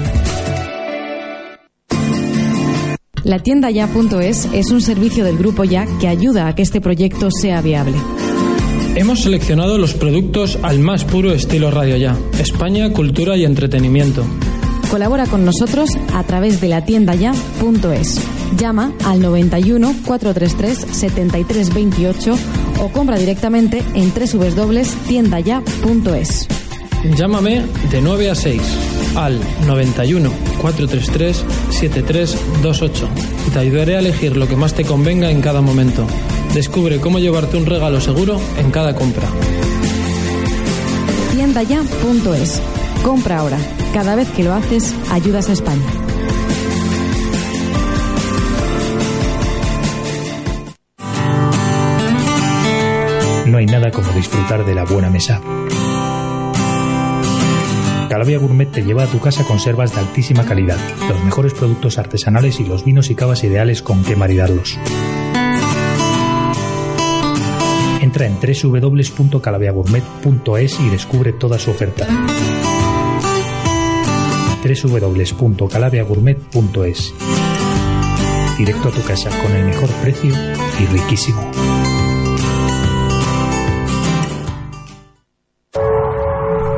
La tienda ya.es es un servicio del Grupo Ya que ayuda a que este proyecto sea viable. Hemos seleccionado los productos al más puro estilo Radio Ya, España, cultura y entretenimiento. Colabora con nosotros a través de la tienda ya.es. Llama al 91 433 7328 o compra directamente en www.tiendaya.es. Llámame de 9 a 6 al 91 433 7328 y te ayudaré a elegir lo que más te convenga en cada momento. Descubre cómo llevarte un regalo seguro en cada compra. Tiendaya.es. Compra ahora. Cada vez que lo haces, ayudas a España. No hay nada como disfrutar de la buena mesa Calavia Gourmet te lleva a tu casa conservas de altísima calidad, los mejores productos artesanales y los vinos y cavas ideales con que maridarlos. Entra en www.calaviagourmet.es y descubre toda su oferta. www.calaviagourmet.es Directo a tu casa con el mejor precio y riquísimo.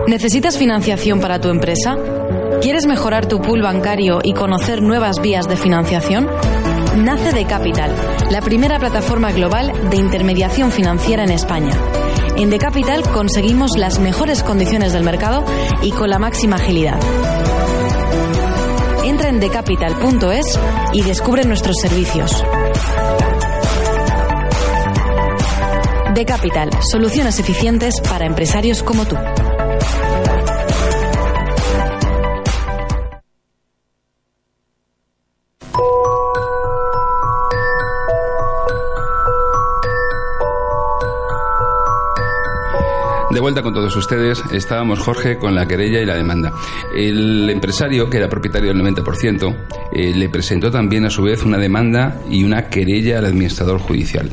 ¿Necesitas financiación para tu empresa? ¿Quieres mejorar tu pool bancario y conocer nuevas vías de financiación? Nace de Capital, la primera plataforma global de intermediación financiera en España. En The Capital conseguimos las mejores condiciones del mercado y con la máxima agilidad. Entra en decapital.es y descubre nuestros servicios. The Capital, soluciones eficientes para empresarios como tú. Vuelta con todos ustedes, estábamos Jorge con la querella y la demanda. El empresario, que era propietario del 90%, eh, le presentó también a su vez una demanda y una querella al administrador judicial.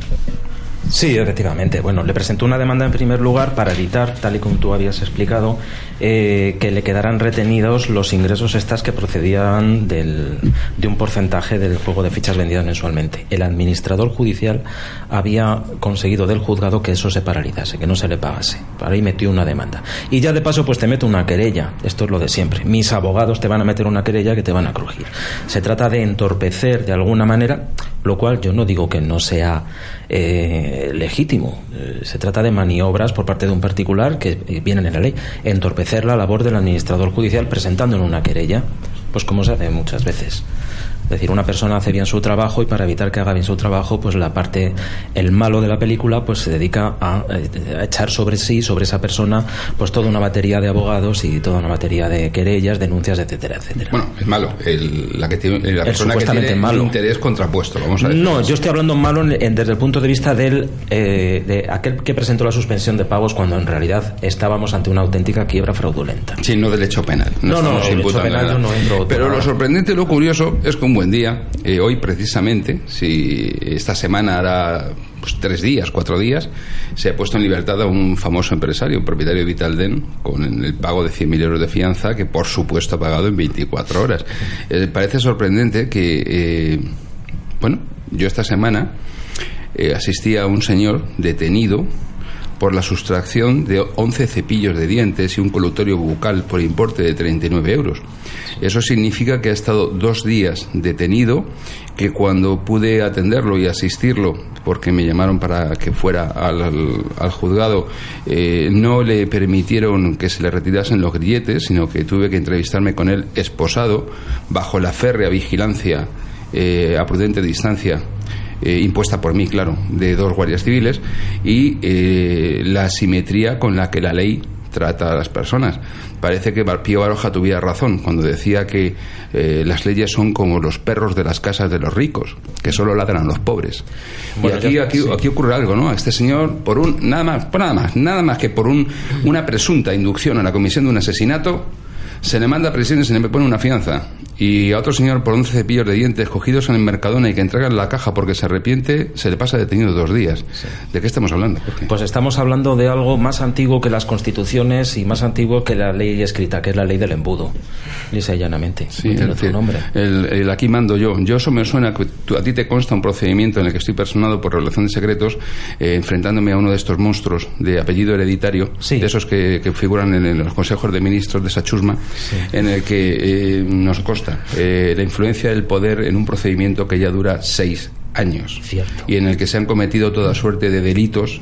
Sí, efectivamente. Bueno, le presentó una demanda en primer lugar para evitar, tal y como tú habías explicado, eh, que le quedaran retenidos los ingresos estas que procedían del, de un porcentaje del juego de fichas vendidas mensualmente. El administrador judicial había conseguido del juzgado que eso se paralizase, que no se le pagase. Ahí metió una demanda. Y ya de paso, pues te meto una querella. Esto es lo de siempre. Mis abogados te van a meter una querella que te van a crujir. Se trata de entorpecer de alguna manera, lo cual yo no digo que no sea eh, legítimo. Eh, se trata de maniobras por parte de un particular que eh, vienen en la ley. Entorpecer la labor del administrador judicial presentando en una querella, pues como se hace muchas veces. Es decir, una persona hace bien su trabajo y para evitar que haga bien su trabajo, pues la parte, el malo de la película, pues se dedica a, eh, a echar sobre sí, sobre esa persona, pues toda una batería de abogados y toda una batería de querellas, denuncias, etcétera, etcétera. Bueno, es malo. El, la que tiene, la persona que tiene malo. un interés contrapuesto, vamos a decir. No, yo estoy hablando malo en- en- desde el punto de vista del, eh, de aquel que presentó la suspensión de pagos cuando en realidad estábamos ante una auténtica quiebra fraudulenta. Sí, no del hecho penal. No, no, estamos el hecho penal yo no entro Pero lo sorprendente y lo curioso es que un buen día, eh, hoy precisamente, si esta semana hará pues, tres días, cuatro días, se ha puesto en libertad a un famoso empresario, un propietario de Vitalden, con el pago de 100.000 euros de fianza, que por supuesto ha pagado en 24 horas. Eh, parece sorprendente que, eh, bueno, yo esta semana eh, asistí a un señor detenido por la sustracción de 11 cepillos de dientes y un colutorio bucal por importe de 39 euros. Eso significa que ha estado dos días detenido, que cuando pude atenderlo y asistirlo, porque me llamaron para que fuera al, juzgado, eh, no le permitieron que se le retirasen los grilletes, sino que tuve que entrevistarme con él esposado, bajo la férrea vigilancia eh, a prudente distancia eh, impuesta por mí, claro, de dos guardias civiles y eh, la simetría con la que la ley trata a las personas. Parece que Pío Baroja tuviera razón cuando decía que eh, las leyes son como los perros de las casas de los ricos, que solo ladran a los pobres. Bueno, y aquí, aquí, sí. aquí ocurre algo, ¿no? Este señor, por un, nada más, por nada más, nada más que por un, una presunta inducción a la comisión de un asesinato, se le manda a prisión y se le pone una fianza. Y a otro señor por 11 cepillos de dientes cogidos en el Mercadona y que entregan la caja porque se arrepiente, se le pasa detenido dos días. ¿De qué estamos hablando? Pues estamos hablando de algo más antiguo que las constituciones y más antiguo que la ley escrita, que es la ley del embudo. Lisa y llanamente. Sí, No tiene otro nombre. el, el aquí mando yo. Yo eso me suena que tú- a ti te consta un procedimiento en el que estoy personado por revelación de secretos, eh, enfrentándome a uno de estos monstruos de apellido hereditario, Sí. de esos que, que figuran en, en los consejos de ministros de esa chusma, en el que eh, nos consta eh, la influencia del poder en un procedimiento que ya dura seis años Cierto. y en el que se han cometido toda suerte de delitos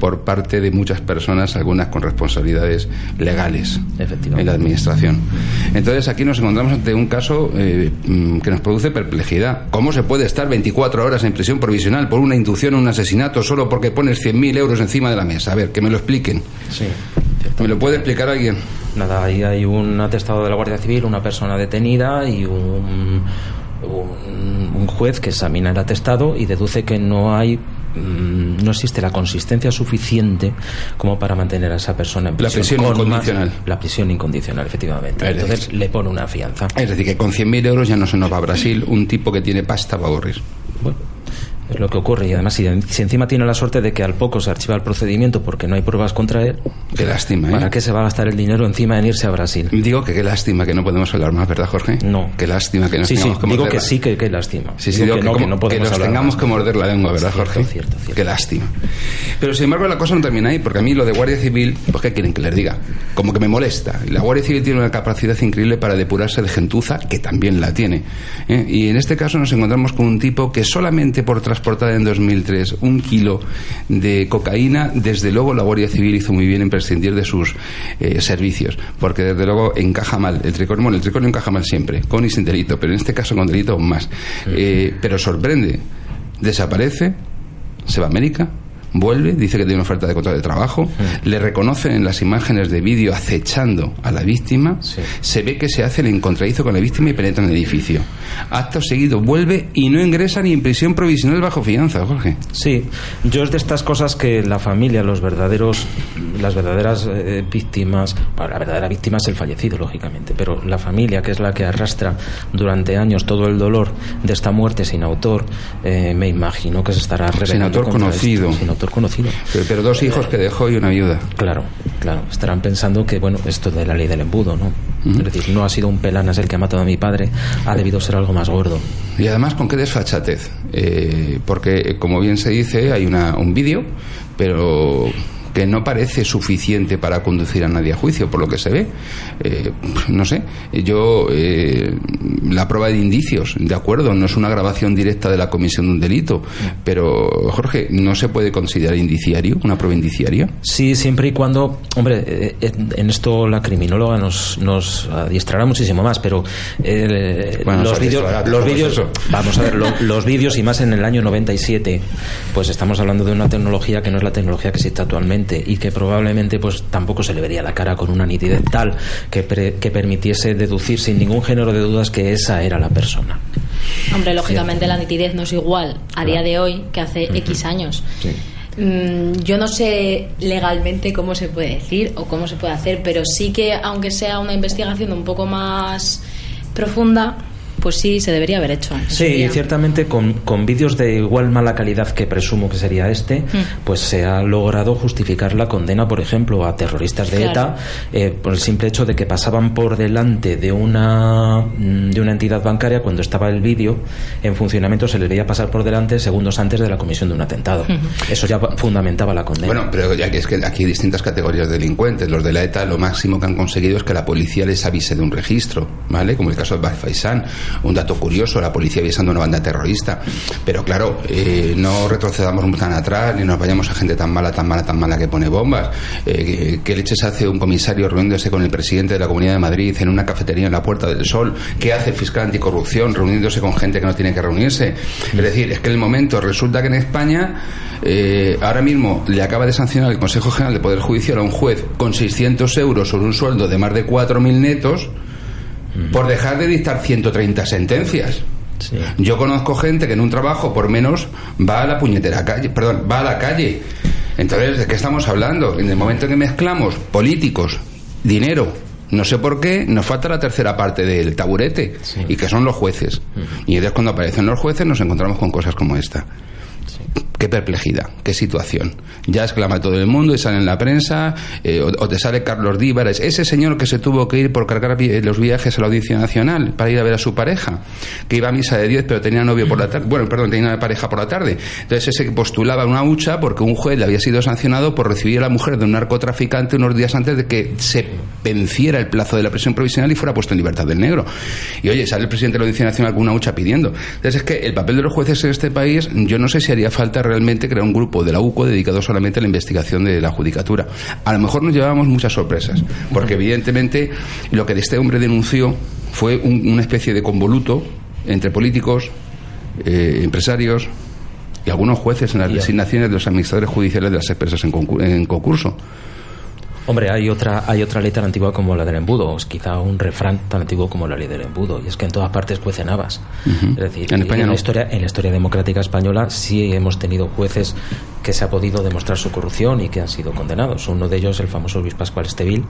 por parte de muchas personas, algunas con responsabilidades legales Efectivamente. en la administración. Entonces aquí nos encontramos ante un caso eh, mm, que nos produce perplejidad. ¿Cómo se puede estar 24 horas en prisión provisional por una inducción o un asesinato solo porque pones 100.000 euros encima de la mesa? A ver, que me lo expliquen. Sí. ¿Me lo puede explicar alguien? Nada, ahí hay un atestado de la Guardia Civil, una persona detenida y un, un, un juez que examina el atestado y deduce que no hay mm, no existe la consistencia suficiente como para mantener a esa persona en La prisión. prisión con incondicional. más- la prisión incondicional, efectivamente. Es decir- Entonces le pone una fianza. Es decir, que con 100.000 euros ya no se nos va a Brasil. Un tipo que tiene pasta va a aburrir. Bueno, es lo que ocurre. Y además, si, si encima tiene la suerte de que al poco se archiva el procedimiento porque no hay pruebas contra él, Qué lástima, ¿eh? ¿para qué se va a gastar el dinero encima en irse a Brasil? Digo que qué lástima que no podemos hablar más, ¿verdad, Jorge? No. Qué lástima que nos Sí, sí, que digo morder que sí, que, que lástima. Sí, sí, digo que, no, como- que no podemos nos hablar tengamos más. que morder la lengua, ¿verdad, Cierto, Jorge? cierto, cierto. Qué lástima. Pero sin embargo la cosa no termina ahí, porque a mí lo de Guardia Civil, pues ¿qué quieren que les diga? Como que me molesta. La Guardia Civil tiene una capacidad increíble para depurarse de gentuza, que también la tiene. ¿eh? Y en este caso nos encontramos con un tipo que solamente por transportar en 2003 un kilo de cocaína, desde luego la Guardia Civil hizo muy bien en prescindir de sus eh, servicios, porque desde luego encaja mal. El tricornio, bueno, el tricornio encaja mal siempre, con y sin delito, pero en este caso con delito aún más. Eh, pero sorprende, desaparece, se va a América, vuelve, dice que tiene una oferta de contrato de trabajo, le reconocen en las imágenes de vídeo acechando a la víctima, Sí. se ve que se hace el encontradizo con la víctima y penetra en el edificio. Acto seguido vuelve y no ingresa ni en prisión provisional bajo fianza, Jorge. Sí, yo es de estas cosas que la familia, los verdaderos, las verdaderas eh, víctimas, bueno, la verdadera víctima es el fallecido, lógicamente, pero la familia, que es la que arrastra durante años todo el dolor de esta muerte sin autor, eh, me imagino que se estará Sin autor conocido. Sin autor conocido. Pero, pero dos hijos que dejó y una viuda. Claro, claro. Estarán pensando que, bueno, esto de la ley del embudo, ¿no? Es decir, no ha sido un pelanas el que ha matado a mi padre, ha debido ser algo más gordo. Y además, ¿con qué desfachatez? Eh, porque, como bien se dice, hay una, un vídeo, pero que no parece suficiente para conducir a nadie a juicio, por lo que se ve. Eh, no sé, yo, eh, la prueba de indicios, de acuerdo, no es una grabación directa de la comisión de un delito, pero, Jorge, ¿no se puede considerar indiciario, una prueba indiciaria? Sí, siempre y cuando, hombre, eh, en esto la criminóloga nos, nos adiestrará muchísimo más, pero eh, Bueno, los vídeos, los vídeos, vamos a ver, lo- los vídeos y más en el año 97, pues estamos hablando de una tecnología que no es la tecnología que existe actualmente y que probablemente pues tampoco se le vería la cara con una nitidez tal que, pre- que permitiese deducir sin ningún género de dudas que esa era la persona. Hombre, lógicamente la nitidez no es igual a día de hoy que hace X años. Mm, yo no sé legalmente cómo se puede decir o cómo se puede hacer, pero sí que aunque sea una investigación un poco más profunda, pues sí se debería haber hecho. Sí, día. y ciertamente con, con vídeos de igual mala calidad que presumo que sería este, Mm. pues se ha logrado justificar la condena, por ejemplo, a terroristas de Claro. ETA eh, por el simple hecho de que pasaban por delante de una, mm, de una entidad bancaria cuando estaba el vídeo en funcionamiento, se les veía pasar por delante segundos antes de la comisión de un atentado. Eso ya fundamentaba la condena. Bueno, pero ya que es que aquí hay distintas categorías de delincuentes. Los de la ETA lo máximo que han conseguido es que la policía les avise de un registro, ¿vale? Como el caso de Faisán. Un dato curioso, la policía avisando a una banda terrorista. Pero claro, eh, no retrocedamos tan atrás ni nos vayamos a gente tan mala, tan mala, tan mala que pone bombas. Eh, ¿Qué leches hace un comisario reuniéndose con el presidente de la Comunidad de Madrid en una cafetería en la Puerta del Sol? ¿Qué hace el fiscal anticorrupción reuniéndose con gente que no tiene que reunirse? Es decir, es que en el momento resulta que en España eh, ahora mismo le acaba de sancionar el Consejo General del Poder Judicial a un juez con 600 euros sobre un sueldo de más de 4.000 netos por dejar de dictar 130 sentencias. Sí. Yo conozco gente que en un trabajo por menos va a la puñetera calle, perdón, va a la calle. Entonces, ¿de qué estamos hablando? En el momento en que mezclamos políticos, dinero, no sé por qué, nos falta la tercera parte del taburete, y que son los jueces. Y entonces cuando aparecen los jueces nos encontramos con cosas como esta. Qué perplejidad, qué situación. Ya exclama todo el mundo y sale en la prensa, eh, o, te sale Carlos Díbares, ese señor que se tuvo que ir por cargar vi- los viajes a la Audiencia Nacional para ir a ver a su pareja, que iba a misa de 10 pero tenía novio por la tarde, bueno, perdón, tenía pareja por la tarde. Entonces ese postulaba una hucha porque un juez le había sido sancionado por recibir a la mujer de un narcotraficante unos días antes de que se venciera el plazo de la prisión provisional y fuera puesto en libertad del negro. Y oye, sale el presidente de la Audiencia Nacional con una hucha pidiendo. Entonces es que el papel de los jueces en este país, yo no sé si haría falta realmente crear un grupo de la UCO dedicado solamente a la investigación de la judicatura. A lo mejor nos llevábamos muchas sorpresas, porque evidentemente lo que este hombre denunció fue un- una especie de convoluto entre políticos, eh, empresarios y algunos jueces en las designaciones de los administradores judiciales de las empresas en concurso. Hombre, hay otra, hay otra ley tan antigua como la del embudo, quizá un refrán tan antiguo como la ley del embudo, y es que en todas partes cuecen habas. Es decir, En España la no. historia, en la historia democrática española sí hemos tenido jueces que se ha podido demostrar su corrupción y que han sido condenados. Uno de ellos, el famoso Luis Pascual Estevil,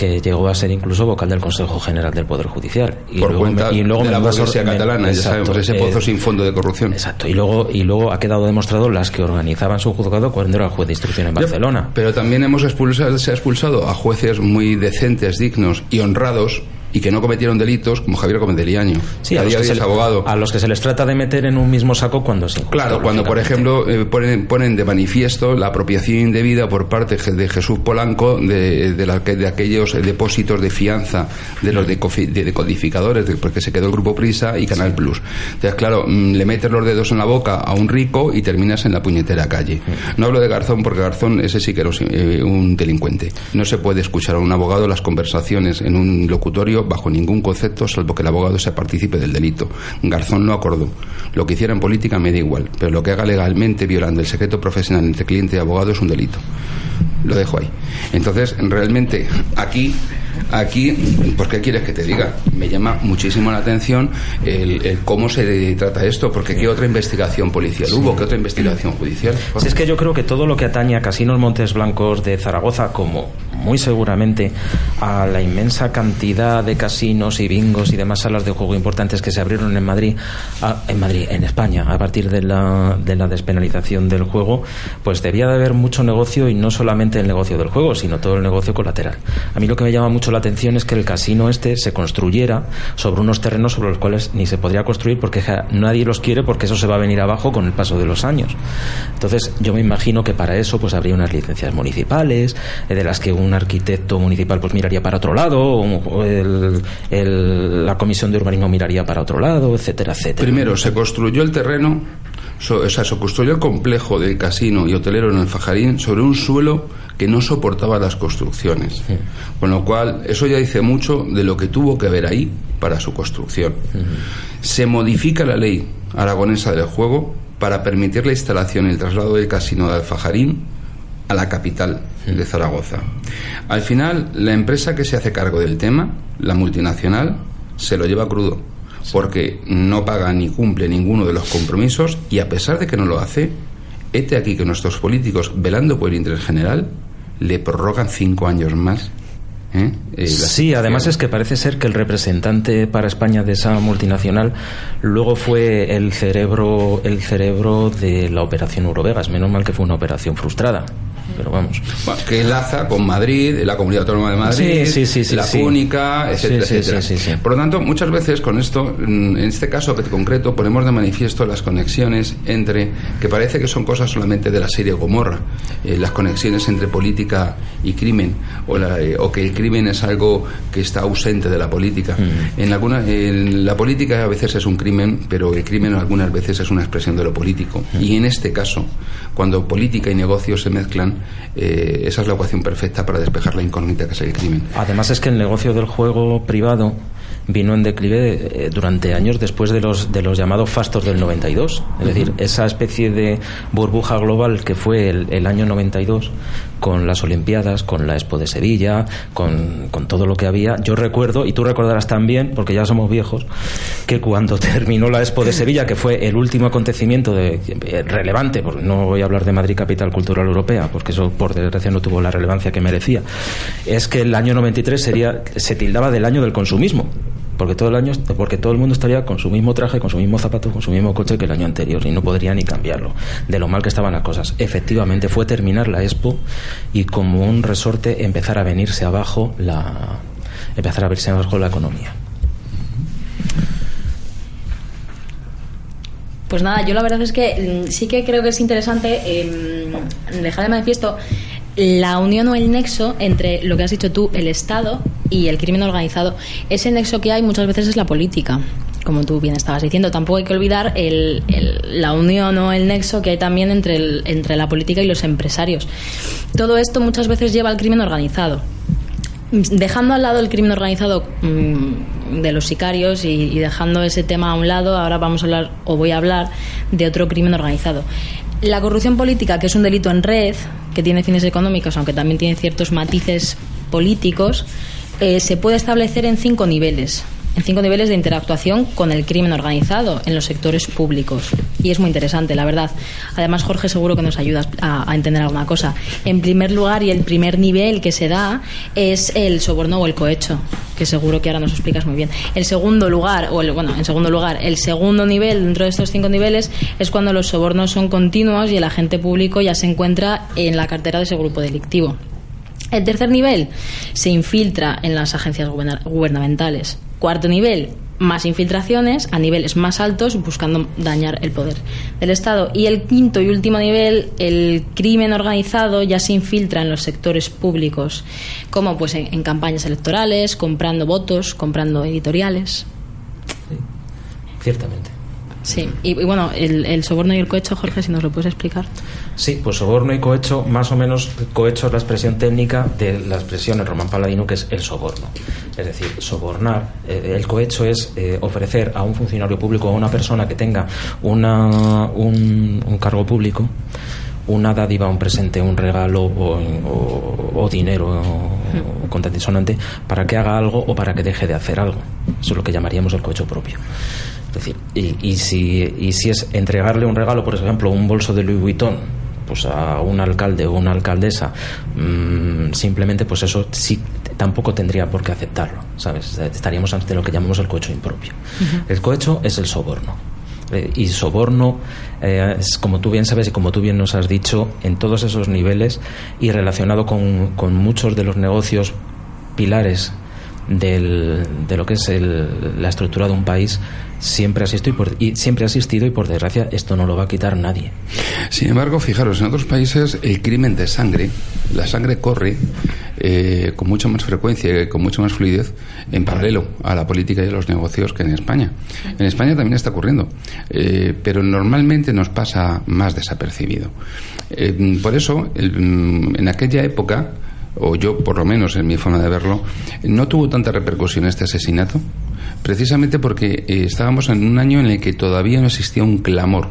que llegó a ser incluso vocal del Consejo General del Poder Judicial. Y por luego cuenta me- y luego de me la burguesía me- catalana, ya exacto, sabemos, ese eh, pozo sin fondo de corrupción. Exacto, y luego, y luego ha quedado demostrado las que organizaban su juzgado cuando era juez de instrucción en Barcelona. Pero también hemos expulsado, se ha expulsado a jueces muy decentes, dignos y honrados y que no cometieron delitos como Javier Gómez de Liaño. Sí, a a los, que se hoy es le- abogado. a los que se les trata de meter en un mismo saco cuando se Claro, cuando por ejemplo eh, ponen, ponen de manifiesto la apropiación indebida por parte de Jesús Polanco de, de, la de aquellos eh, depósitos de fianza de los decodificadores, de- porque se quedó el grupo Prisa y Canal Plus. Entonces, claro, mm, le metes los dedos en la boca a un rico y terminas en la puñetera calle. No hablo de Garzón porque Garzón ese sí que era eh, un delincuente. No se puede escuchar a un abogado las conversaciones en un locutorio bajo ningún concepto, salvo que el abogado sea partícipe del delito. Garzón lo acordó. Lo que hiciera en política me da igual, pero lo que haga legalmente violando el secreto profesional entre cliente y abogado es un delito. Lo dejo ahí. Entonces, realmente, aquí Aquí, pues ¿qué quieres que te diga? Me llama muchísimo la atención el, cómo se trata esto, porque ¿qué otra investigación policial hubo? ¿Qué otra investigación judicial? Es que yo creo que todo lo que atañe a Casinos Montes Blancos de Zaragoza, como muy seguramente a la inmensa cantidad de casinos y bingos y demás salas de juego importantes que se abrieron en Madrid, en Madrid, en España, a partir de la, de la despenalización del juego, pues debía de haber mucho negocio y no solamente el negocio del juego, sino todo el negocio colateral. A mí lo que me llama la atención es que el casino este se construyera sobre unos terrenos sobre los cuales ni se podría construir porque nadie los quiere porque eso se va a venir abajo con el paso de los años. Entonces, yo me imagino que para eso pues habría unas licencias municipales, eh, de las que un arquitecto municipal pues miraría para otro lado, o la comisión de urbanismo miraría para otro lado, etcétera, etcétera. Primero, se construyó el terreno o sea, se construyó el complejo del casino y hotelero en el Fajarín sobre un suelo que no soportaba las construcciones. Con lo cual, eso ya dice mucho de lo que tuvo que haber ahí para su construcción. Se modifica la ley aragonesa del juego para permitir la instalación y el traslado del casino de Alfajarín a la capital de Zaragoza. Al final, la empresa que se hace cargo del tema, la multinacional, se lo lleva crudo porque no paga ni cumple ninguno de los compromisos y a pesar de que no lo hace, este aquí que nuestros políticos, velando por el interés general, le prorrogan cinco años más ¿eh? Eh, sí, además es que parece ser que el representante para España de esa multinacional luego fue el cerebro, el cerebro de la operación Eurovegas. Menos mal que fue una operación frustrada pero vamos. que enlaza con Madrid, la Comunidad Autónoma de Madrid, la única, etcétera, etcétera. Por lo tanto, muchas veces con esto, mm, en este caso concreto, ponemos de manifiesto las conexiones entre, que parece que son cosas solamente de la serie Gomorra, eh, las conexiones entre política y crimen, o, eh, o, que el crimen es algo que está ausente de la política. Mm. En, alguna, en la política a veces es un crimen, pero el crimen algunas veces es una expresión de lo político. Mm. Y en este caso, cuando política y negocio se mezclan, eh, esa es la ecuación perfecta para despejar la incógnita que es el crimen. Además es que el negocio del juego privado vino en declive eh, durante años después de los, de los llamados fastos del 92. Es decir, esa especie de burbuja global que fue el, año 92 con las Olimpiadas, con la Expo de Sevilla, con, con, todo lo que había. Yo recuerdo, y tú recordarás también, porque ya somos viejos, que cuando terminó la Expo de Sevilla, que fue el último acontecimiento de, eh, relevante, porque no voy a hablar de Madrid Capital Cultural Europea, porque eso por desgracia no tuvo la relevancia que merecía, es que el año 93 sería, se tildaba del año del consumismo porque todo el año porque todo el mundo estaría con su mismo traje, con su mismo zapato, con su mismo coche que el año anterior y no podría ni cambiarlo de lo mal que estaban las cosas. Efectivamente fue terminar la Expo y como un resorte empezar a venirse abajo la empezar a verse abajo la economía. Pues nada, yo la verdad es que mm, sí que creo que es interesante eh, dejar de manifiesto la unión o el nexo entre lo que has dicho tú, el Estado y el crimen organizado. Ese nexo que hay muchas veces es la política como tú bien estabas diciendo, tampoco hay que olvidar el, la unión o el nexo que hay también entre, entre la política y los empresarios. Todo esto muchas veces lleva al crimen organizado. Dejando al lado el crimen organizado mm, de los sicarios y, dejando ese tema a un lado, ahora vamos a hablar o voy a hablar de otro crimen organizado. La corrupción política, que es un delito en red, que tiene fines económicos, aunque también tiene ciertos matices políticos, eh, se puede establecer en cinco niveles en cinco niveles de interactuación con el crimen organizado en los sectores públicos. Y es muy interesante, la verdad. Además, Jorge seguro que nos ayuda a, entender alguna cosa. En primer lugar, y el primer nivel que se da es el soborno o el cohecho, que seguro que ahora nos explicas muy bien. El segundo lugar, o el, bueno, en segundo lugar, el segundo nivel dentro de estos cinco niveles es cuando los sobornos son continuos y el agente público ya se encuentra en la cartera de ese grupo delictivo. El tercer nivel se infiltra en las agencias gubernamentales. Cuarto nivel, más infiltraciones a niveles más altos buscando dañar el poder del Estado. Y el quinto y último nivel, el crimen organizado ya se infiltra en los sectores públicos, como pues en, campañas electorales, comprando votos, comprando editoriales. ciertamente. Sí, y, bueno, el, soborno y el cohecho, Jorge, si nos lo puedes explicar. Sí, pues soborno y cohecho, más o menos, cohecho es la expresión técnica de la expresión en Román Paladino, que es el soborno. Es decir, sobornar. Eh, el cohecho es eh, ofrecer a un funcionario público o a una persona que tenga una, un, cargo público una dádiva, un presente, un regalo o, dinero o contentisonante para que haga algo o para que deje de hacer algo. Eso es lo que llamaríamos el cohecho propio. Es decir, y, y si, y si es entregarle un regalo, por ejemplo, un bolso de Louis Vuitton, pues a un alcalde o una alcaldesa, mm, simplemente pues eso sí tampoco tendría por qué aceptarlo, ¿sabes? Estaríamos ante lo que llamamos el cohecho impropio. El cohecho es el soborno. Eh, y soborno, eh, es, como tú bien sabes y como tú bien nos has dicho, en todos esos niveles y relacionado con, con muchos de los negocios pilares del, de lo que es el- la estructura de un país siempre ha existido y, por- y siempre ha y por desgracia esto no lo va a quitar nadie. Sin embargo, fijaros, en otros países el crimen de sangre, la sangre corre eh, con mucha más frecuencia y con mucha más fluidez en paralelo a la política y a los negocios que en España. En España también está ocurriendo, eh, pero normalmente nos pasa más desapercibido. Eh, por eso, mm, en aquella época, o yo por lo menos en mi forma de verlo, no tuvo tanta repercusión este asesinato, precisamente porque eh, estábamos en un año en el que todavía no existía un clamor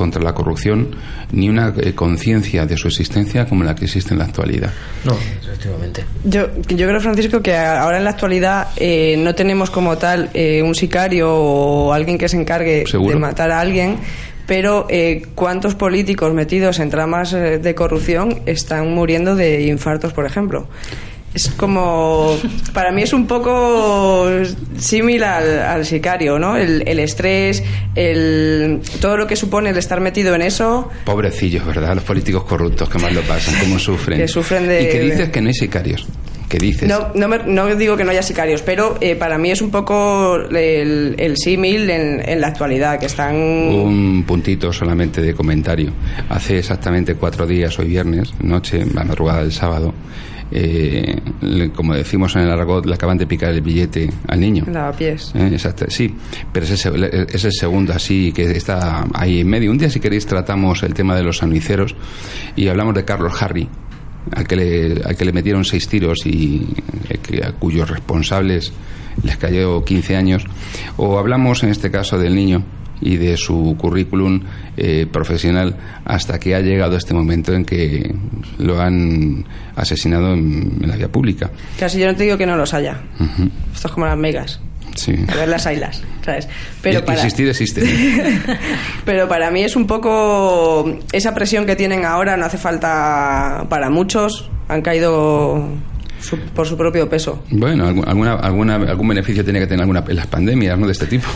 contra la corrupción ni una eh, conciencia de su existencia como la que existe en la actualidad. No, efectivamente. Yo, yo creo, Francisco, que ahora en la actualidad eh, no tenemos como tal eh, un sicario o alguien que se encargue ¿Seguro? de matar a alguien, pero eh, ¿cuántos políticos metidos en tramas eh, de corrupción están muriendo de infartos, por ejemplo? Es como, para mí es un poco similar al, al sicario, ¿no? El, el estrés, el, todo lo que supone el estar metido en eso, Pobrecillos, ¿verdad? Los políticos corruptos que más lo pasan, cómo sufren. Que sufren de- Y que dices que no hay sicarios. Que dices. No, no, me- no digo que no haya sicarios, pero eh, para mí es un poco el, el símil en, en la actualidad, que están... Un puntito solamente de comentario. Hace exactamente cuatro días, hoy viernes, noche, la madrugada del sábado, eh, le- como decimos en el argot, le acaban de picar el billete al niño. Lavapiés. Eh, exacto, sí, pero es el, es el segundo así que está ahí en medio. Un día, si queréis, tratamos el tema de los anuiceros y hablamos de Carlos Harry, al que le, al que le metieron seis tiros y eh, a cuyos responsables les cayó 15 años. O hablamos, en este caso, del niño y de su currículum eh, profesional hasta que ha llegado este momento en que lo han asesinado en, en la vía pública. Casi yo no te digo que no los haya. Ujú, Esto es como las megas. Sí. A ver las ailas, ¿sabes? Pero Y- para, Existir existe. pero para mí es un poco esa presión que tienen ahora, no hace falta para muchos, han caído su- por su propio peso. Bueno, alguna, alguna, algún beneficio tiene que tener alguna las pandemias ¿no? de este tipo.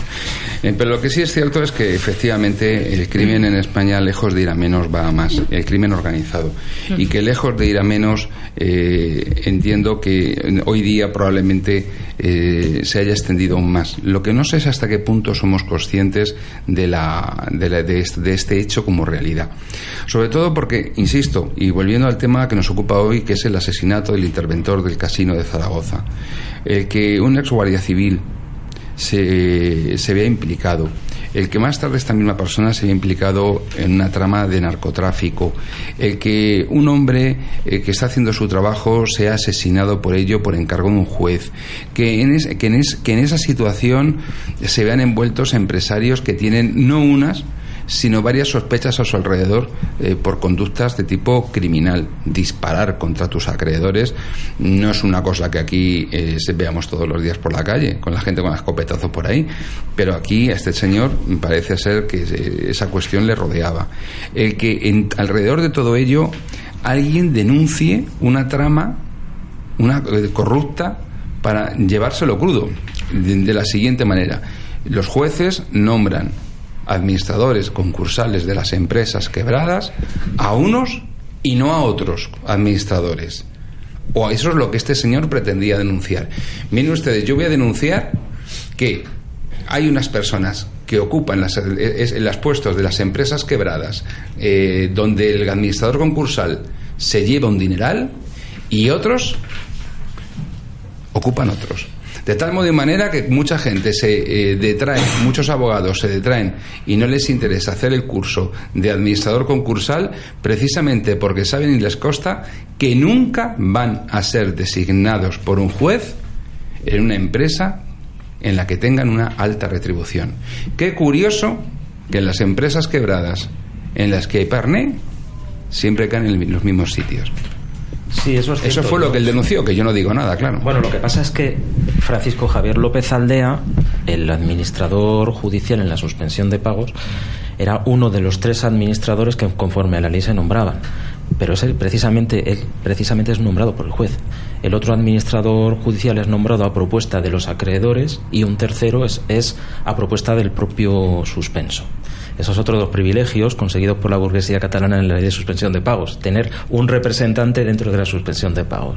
Eh, pero lo que sí es cierto es que efectivamente el crimen en España, lejos de ir a menos, va a más. El crimen organizado. Y que lejos de ir a menos, eh, entiendo que hoy día probablemente eh, se haya extendido aún más. Lo que no sé es hasta qué punto somos conscientes de, la, de, la- de este, de este hecho como realidad. Sobre todo porque, insisto, y volviendo al tema que nos ocupa hoy, que es el asesinato del interventor del casino de Zaragoza, el que un ex guardia civil se, se vea implicado, el que más tarde esta misma persona se vea implicado en una trama de narcotráfico, el que un hombre eh, que está haciendo su trabajo sea asesinado por ello por encargo de un juez, que en, es- que en es- que en esa situación se vean envueltos empresarios que tienen no unas, sino varias sospechas a su alrededor eh, por conductas de tipo criminal. Disparar contra tus acreedores no es una cosa que aquí eh, veamos todos los días por la calle, con la gente con escopetazos por ahí, pero aquí a este señor parece ser que eh, esa cuestión le rodeaba. El que en- alrededor de todo ello alguien denuncie una trama una eh, corrupta para llevárselo crudo de la siguiente manera los jueces nombran administradores concursales de las empresas quebradas a unos y no a otros administradores o eso es lo que este señor pretendía denunciar miren ustedes yo voy a denunciar que hay unas personas que ocupan las, los puestos de las empresas quebradas eh, donde el administrador concursal se lleva un dineral y otros ocupan otros. De tal modo y manera que mucha gente se eh, detrae, muchos abogados se detraen y no les interesa hacer el curso de administrador concursal precisamente porque saben y les consta que nunca van a ser designados por un juez en una empresa en la que tengan una alta retribución. Qué curioso que en las empresas quebradas en las que hay parné siempre caen en los mismos sitios. Sí, eso es Eso fue lo que él denunció, que yo no digo nada, claro. Bueno, lo que pasa es que Francisco Javier López Aldea, el administrador judicial en la suspensión de pagos, era uno de los tres administradores que conforme a la ley se nombraban. Pero es él, precisamente, él precisamente es nombrado por el juez. El otro administrador judicial es nombrado a propuesta de los acreedores y un tercero es, es a propuesta del propio suspenso. Eso es otro de los privilegios conseguidos por la burguesía catalana en la ley de suspensión de pagos, tener un representante dentro de la suspensión de pagos.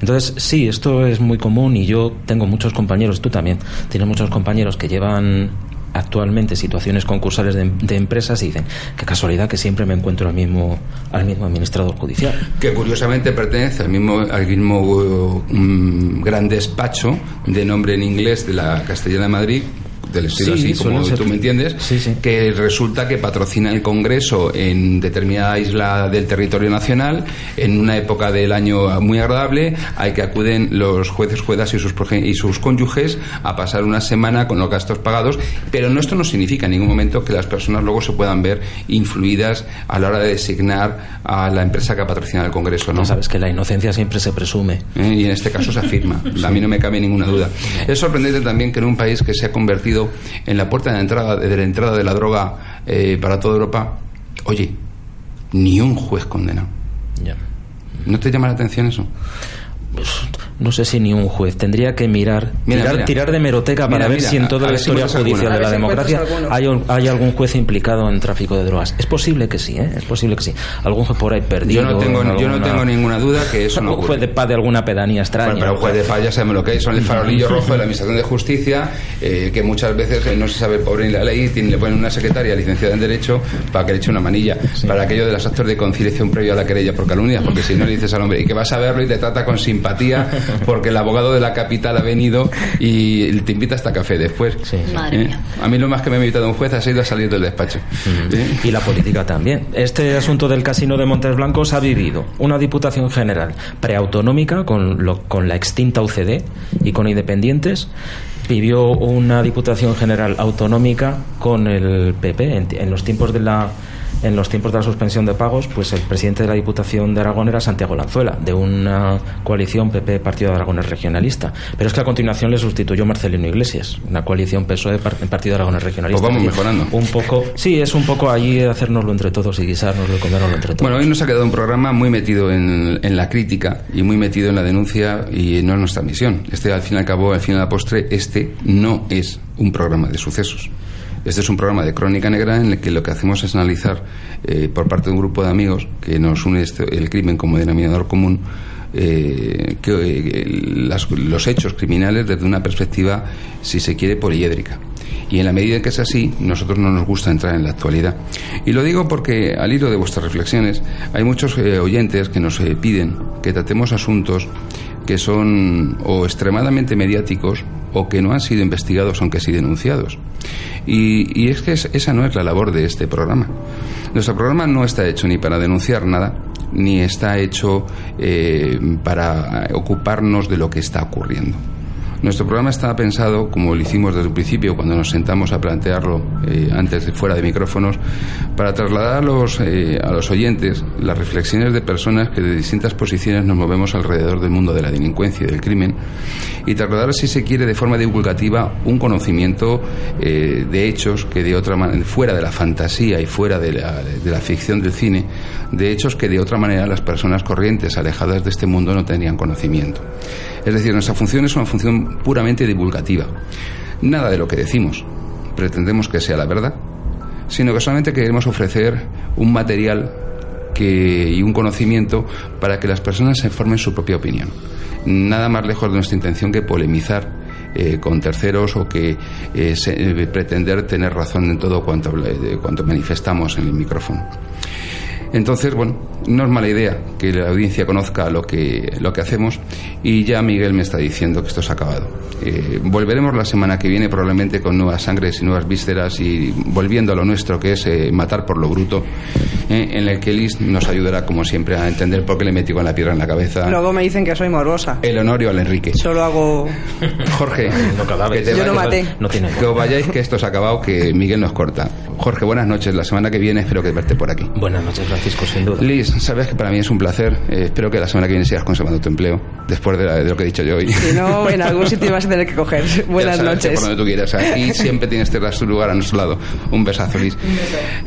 Entonces, sí, esto es muy común y yo tengo muchos compañeros, tú también, tienes muchos compañeros que llevan actualmente situaciones concursales de, de empresas y dicen, qué casualidad que siempre me encuentro al mismo, al mismo administrador judicial. que curiosamente pertenece al mismo, al mismo mm, gran despacho de nombre en inglés de la Castellana de Madrid del estilo Sí, así como tú me entiendes Sí, sí. que resulta que patrocina el Congreso en determinada isla del territorio nacional en una época del año muy agradable hay que acuden los jueces juezas y sus y sus cónyuges a pasar una semana con los gastos pagados pero no esto no significa en ningún momento que las personas luego se puedan ver influidas a la hora de designar a la empresa que ha patrocinado el Congreso ¿no? No sabes que la inocencia siempre se presume. ¿eh? y en este caso se afirma. A mí no me cabe ninguna duda. Es sorprendente también que en un país que se ha convertido en la puerta de entrada de la entrada de la droga eh, para toda Europa, oye, ni un juez condenado. Ya. ¿No te llama la atención eso? Pues, no sé si ni un juez. Tendría que mirar, Mira, tirar, mira. tirar de meroteca Mira, para ver si en toda la si historia judicial de la si democracia hay, un- hay algún juez implicado en tráfico de drogas. Es posible que sí, ¿eh? Es posible que sí. Algún juez por ahí perdido. Yo no tengo, en yo no tengo ninguna duda que eso no Un juez de paz de alguna pedanía extraña. Bueno, pero un juez de paz ya sabemos lo que es, son el farolillo rojo de la Administración de Justicia, eh, que muchas veces eh, no se sabe pobre ni la ley, tiene- le ponen una secretaria licenciada en Derecho para que le eche una manilla, para aquello de los actos de conciliación previo a la querella por calumnias, porque si no le dices al hombre, y que vas a verlo y te trata con simpatía, porque el abogado de la capital ha venido y te invita hasta café después. Sí. Madre ¿Eh? mía. A mí lo más que me ha invitado un juez ha sido a salir del despacho. ¿Eh? Y la política también. Este asunto del casino de Montes Blancos ha vivido una diputación general preautonómica con, lo- con la extinta UCD y con independientes. Vivió una diputación general autonómica con el PP en, en los tiempos de la en los tiempos de la suspensión de pagos, pues el presidente de la Diputación de Aragón era Santiago Lanzuela, de una coalición PP Partido de Aragones Regionalista. Pero es que a continuación le sustituyó Marcelino Iglesias, una coalición PSOE par- Partido de Aragones Regionalista. Pues vamos mejorando. Un poco, sí, es un poco allí hacérnoslo entre todos y guisárnoslo y comérnoslo entre todos. Bueno, hoy nos ha quedado un programa muy metido en, en la crítica y muy metido en la denuncia y no en nuestra misión. Este, al fin y al cabo, al fin y al postre, este no es un programa de sucesos. Este es un programa de crónica negra en el que lo que hacemos es analizar eh, por parte de un grupo de amigos que nos une este- el crimen como denominador común eh, que, eh, las- los hechos criminales desde una perspectiva, si se quiere, poliédrica. Y en la medida en que es así, nosotros no nos gusta entrar en la actualidad. Y lo digo porque, al hilo de vuestras reflexiones, hay muchos oyentes que nos piden que tratemos asuntos que son o extremadamente mediáticos o que no han sido investigados aunque sí denunciados. Y, y es que es- esa no es la labor de este programa. Nuestro programa no está hecho ni para denunciar nada, ni está hecho eh, para ocuparnos de lo que está ocurriendo. Nuestro programa está pensado, como lo hicimos desde el principio, cuando nos sentamos a plantearlo eh, antes de fuera de micrófonos, para trasladar a los, eh, a los oyentes las reflexiones de personas que de distintas posiciones nos movemos alrededor del mundo de la delincuencia y del crimen, y trasladar, si se quiere, de forma divulgativa, un conocimiento eh, de hechos que de otra manera, fuera de la fantasía y fuera de la, de la ficción del cine, de hechos que de otra manera las personas corrientes, alejadas de este mundo, no tendrían conocimiento. Es decir, nuestra función es una función puramente divulgativa. Nada de lo que decimos pretendemos que sea la verdad, sino que solamente queremos ofrecer un material que, y un conocimiento para que las personas se formen su propia opinión. Nada más lejos de nuestra intención que polemizar eh, con terceros o que eh, se- eh, pretender tener razón en todo cuanto, cuanto manifestamos en el micrófono. Entonces, bueno, no es mala idea que la audiencia conozca lo que, lo que hacemos y ya Miguel me está diciendo que esto se ha acabado. Eh, volveremos la semana que viene probablemente con nuevas sangres y nuevas vísceras y volviendo a lo nuestro que es eh, matar por lo bruto, eh, en el que Liz nos ayudará como siempre a entender por qué le metí con la piedra en la cabeza. Luego me dicen que soy morbosa. El Honorio al Enrique. Solo hago. Jorge, No que te Yo no maté. No tiene. que os vayáis que esto se ha acabado, que Miguel nos corta. Jorge, buenas noches. La semana que viene espero que verte por aquí. Buenas noches, Francisco, sin duda. Liz, sabes que para mí es un placer. Eh, espero que la semana que viene sigas conservando tu empleo, después de, lo que he dicho yo hoy. Si no, en algún sitio vas a tener que coger. Buenas noches. Por donde tú quieras. Aquí siempre tienes que dar su lugar a nuestro lado. Un besazo, Liz.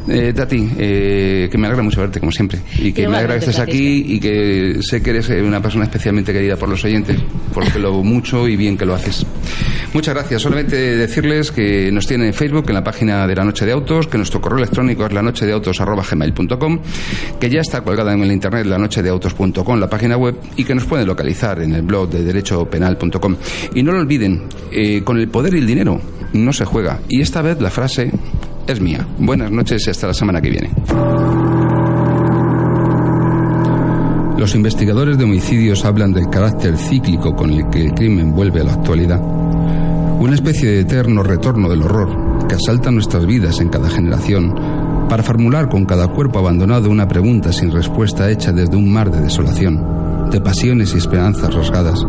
Eh, Tati, eh, que me alegra mucho verte, como siempre. Y que me alegra que estés aquí y que sé que eres una persona especialmente querida por los oyentes, porque lo mucho y bien que lo haces. Muchas gracias. Solamente decirles que nos tienen en Facebook, en la página de la Noche de Autos, que nuestro correo electrónico es la noche de autos gmail.com, que ya está colgada en el internet la noche de autos.com, la página web, y que nos pueden localizar en el blog de derechopenal.com. Y no lo olviden, eh, con el poder y el dinero no se juega. Y esta vez la frase es mía. Buenas noches y hasta la semana que viene. Los investigadores de homicidios hablan del carácter cíclico con el que el crimen vuelve a la actualidad. Una especie de eterno retorno del horror que asalta nuestras vidas en cada generación para formular con cada cuerpo abandonado una pregunta sin respuesta hecha desde un mar de desolación, de pasiones y esperanzas rasgadas,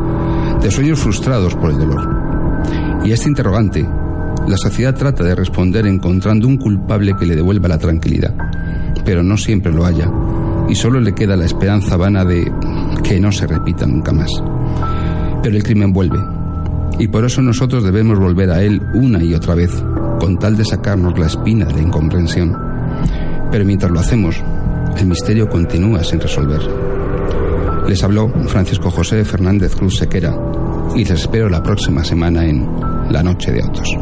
de sueños frustrados por el dolor. Y este interrogante, la sociedad trata de responder encontrando un culpable que le devuelva la tranquilidad, pero no siempre lo haya, y solo le queda la esperanza vana de que no se repita nunca más. Pero el crimen vuelve, y por eso nosotros debemos volver a él una y otra vez, con tal de sacarnos la espina de la incomprensión. Pero mientras lo hacemos, el misterio continúa sin resolver. Les habló Francisco José Fernández Cruz Sequera y les espero la próxima semana en La Noche de Autos.